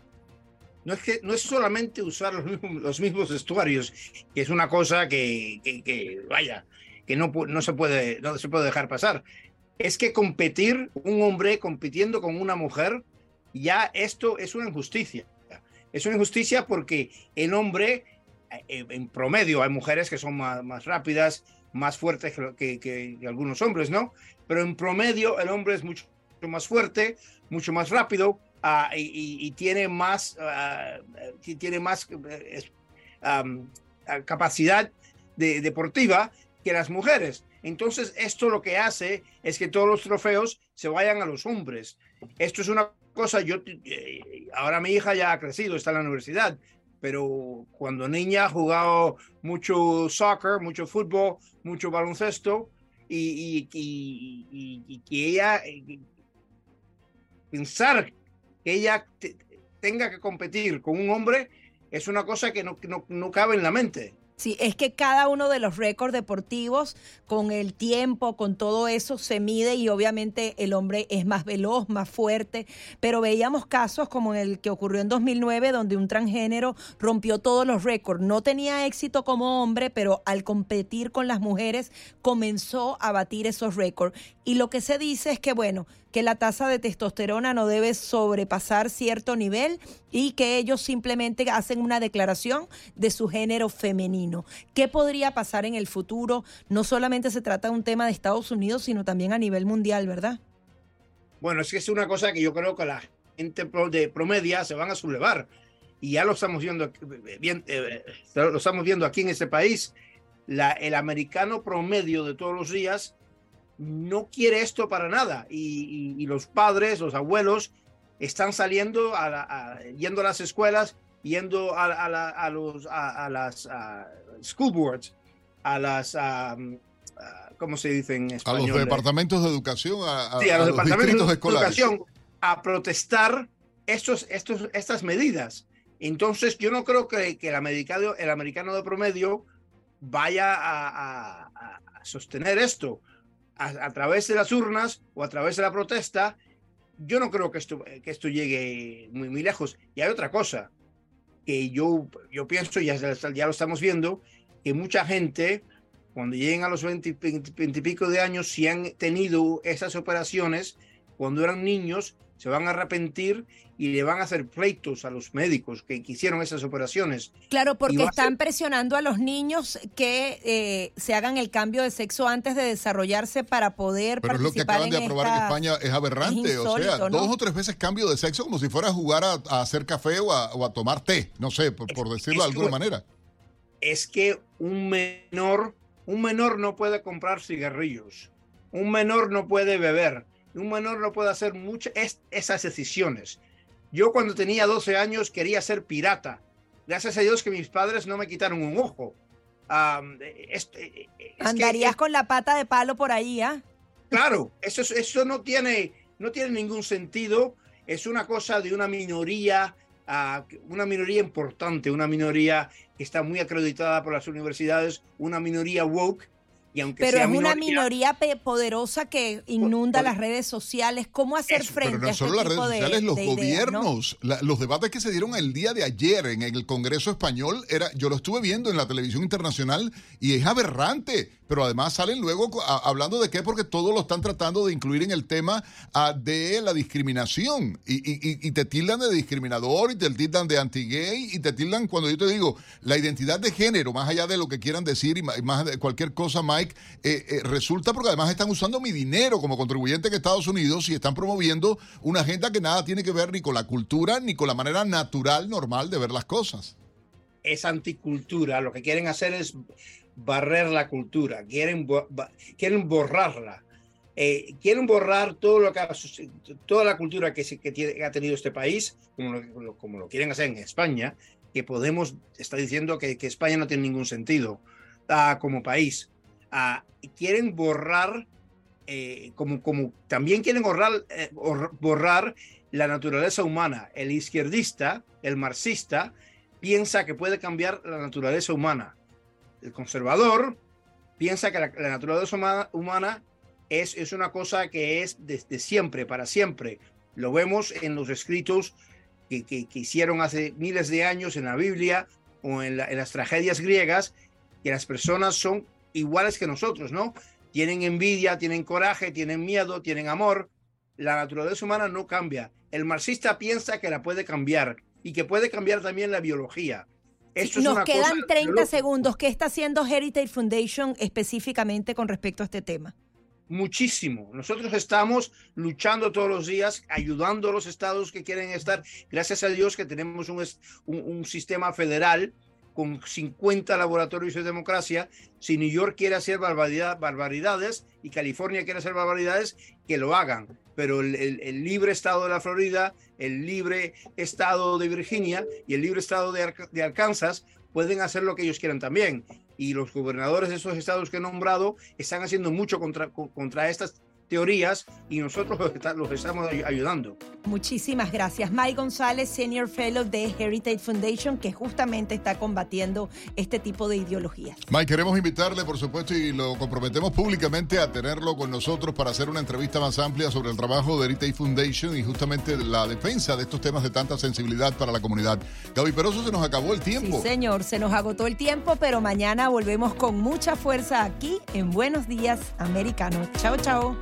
No es que no es solamente usar los mismos, vestuarios, que es una cosa que, vaya, que no, se puede, no se puede dejar pasar. Es que competir, un hombre compitiendo con una mujer, ya esto es una injusticia. Es una injusticia porque el hombre, eh, en promedio, hay mujeres que son más, rápidas, más fuertes que, algunos hombres, ¿no? Pero en promedio el hombre es mucho más fuerte, mucho más rápido ah, y, tiene más, ah, tiene más eh, capacidad deportiva que las mujeres. Entonces, esto lo que hace es que todos los trofeos se vayan a los hombres. Esto es una cosa, yo, eh, ahora mi hija ya ha crecido, está en la universidad, pero cuando niña ha jugado mucho soccer, mucho fútbol, mucho baloncesto, y, que ella, eh, pensar que ella tenga que competir con un hombre, es una cosa que no, no cabe en la mente. Sí, es que cada uno de los récords deportivos, con el tiempo, con todo eso, se mide y obviamente el hombre es más veloz, más fuerte. Pero veíamos casos como el que ocurrió en 2009, donde un transgénero rompió todos los récords. No tenía éxito como hombre, pero al competir con las mujeres comenzó a batir esos récords. Y lo que se dice es que, bueno, que la tasa de testosterona no debe sobrepasar cierto nivel y que ellos simplemente hacen una declaración de su género femenino. ¿Qué podría pasar en el futuro? No solamente se trata de un tema de Estados Unidos, sino también a nivel mundial, ¿verdad? Bueno, es que es una cosa que yo creo que la gente de promedia se van a sublevar y ya lo estamos viendo bien, eh, lo estamos viendo aquí en este país. La, el americano promedio de todos los días no quiere esto para nada y, los padres, los abuelos están saliendo, a, yendo a las escuelas, yendo a, los, a, las school boards, a las, ¿cómo se dice en español? A los departamentos de educación, a, los, departamentos de educación, a protestar estos, estos, estas medidas. Entonces, yo no creo que, que el, americano, el americano de promedio vaya a sostener esto a, través de las urnas o a través de la protesta, yo no creo que esto, que esto llegue muy, muy lejos. Y hay otra cosa que yo, yo pienso, ya, ya lo estamos viendo, que mucha gente, cuando lleguen a los 20, y pico de años, si han tenido esas operaciones, cuando eran niños, se van a arrepentir y le van a hacer pleitos a los médicos que hicieron esas operaciones. Claro, porque están presionando a los niños que eh, se hagan el cambio de sexo antes de desarrollarse para poder Pero es lo que acaban de aprobar en España es aberrante. o sea, dos o tres veces cambio de sexo como si fuera a jugar a, hacer café o a, tomar té, no sé, por, decirlo de alguna manera. Es que un menor, un menor no puede comprar cigarrillos, un menor no puede beber, un menor no puede hacer muchas esas decisiones. Yo cuando tenía 12 años quería ser pirata. Gracias a Dios que mis padres no me quitaron un ojo. Andarías con la pata de palo por ahí, ¿ah? Claro, eso, eso no, tiene, no tiene ningún sentido. Es una cosa de una minoría, ah, una minoría importante, una minoría que está muy acreditada por las universidades, una minoría woke pero es una minoría, poderosa que inunda las redes sociales. ¿Cómo hacer frente pero no a solo este las redes sociales, los gobiernos, los debates que se dieron el día de ayer en el Congreso español, era, yo lo estuve viendo en la televisión internacional y es aberrante. Pero además salen luego hablando de qué, porque todos lo están tratando de incluir en el tema ah, de la discriminación y, te tildan de discriminador y te tildan de anti-gay y te tildan cuando yo te digo la identidad de género, más allá de lo que quieran decir y más de cualquier cosa, Mike, eh, eh, resulta porque además están usando mi dinero como contribuyente en Estados Unidos y están promoviendo una agenda que nada tiene que ver ni con la cultura ni con la manera natural, normal de ver las cosas. Es anticultura, lo que quieren hacer es barrer la cultura, quieren, quieren borrarla. Eh, quieren borrar todo lo que toda la cultura que, que, ha tenido este país, como lo, como lo, quieren hacer en España, que Podemos está diciendo que, que España no tiene ningún sentido como país. Quieren borrar, eh, como, como también quieren borrar, eh, borrar la naturaleza humana. El izquierdista, el marxista, piensa que puede cambiar la naturaleza humana. El conservador piensa que la, naturaleza humana, es, es, una cosa que es desde siempre, para siempre. Lo vemos en los escritos que, que, hicieron hace miles de años en la Biblia o en, en las tragedias griegas, que las personas son iguales que nosotros, ¿no? Tienen envidia, tienen coraje, tienen miedo, tienen amor. La naturaleza humana no cambia el marxista piensa que la puede cambiar y que puede cambiar también la biología. Nos quedan 30 segundos. ¿Qué está haciendo Heritage Foundation específicamente con respecto a este tema? Muchísimo. Nosotros estamos luchando todos los días, ayudando a los estados que quieren estar. Gracias a Dios que tenemos un, un sistema federal con 50 laboratorios de democracia. Si New York quiere hacer barbaridades y California quiere hacer barbaridades, que lo hagan. Pero el, libre estado de la Florida, el libre estado de Virginia y el libre estado de, de Arkansas pueden hacer lo que ellos quieran también. Y los gobernadores de esos estados que he nombrado están haciendo mucho contra, contra estas teorías y nosotros los, estamos ayudando. Muchísimas gracias. Mike González, Senior Fellow de Heritage Foundation, que justamente está combatiendo este tipo de ideologías. Mike, queremos invitarle, por supuesto, y lo comprometemos públicamente a tenerlo con nosotros para hacer una entrevista más amplia sobre el trabajo de Heritage Foundation y justamente la defensa de estos temas de tanta sensibilidad para la comunidad. Gaby Peroso, se nos acabó el tiempo. Sí, señor, se nos agotó el tiempo, pero mañana volvemos con mucha fuerza aquí en Buenos Días Americanos. Chao, chao.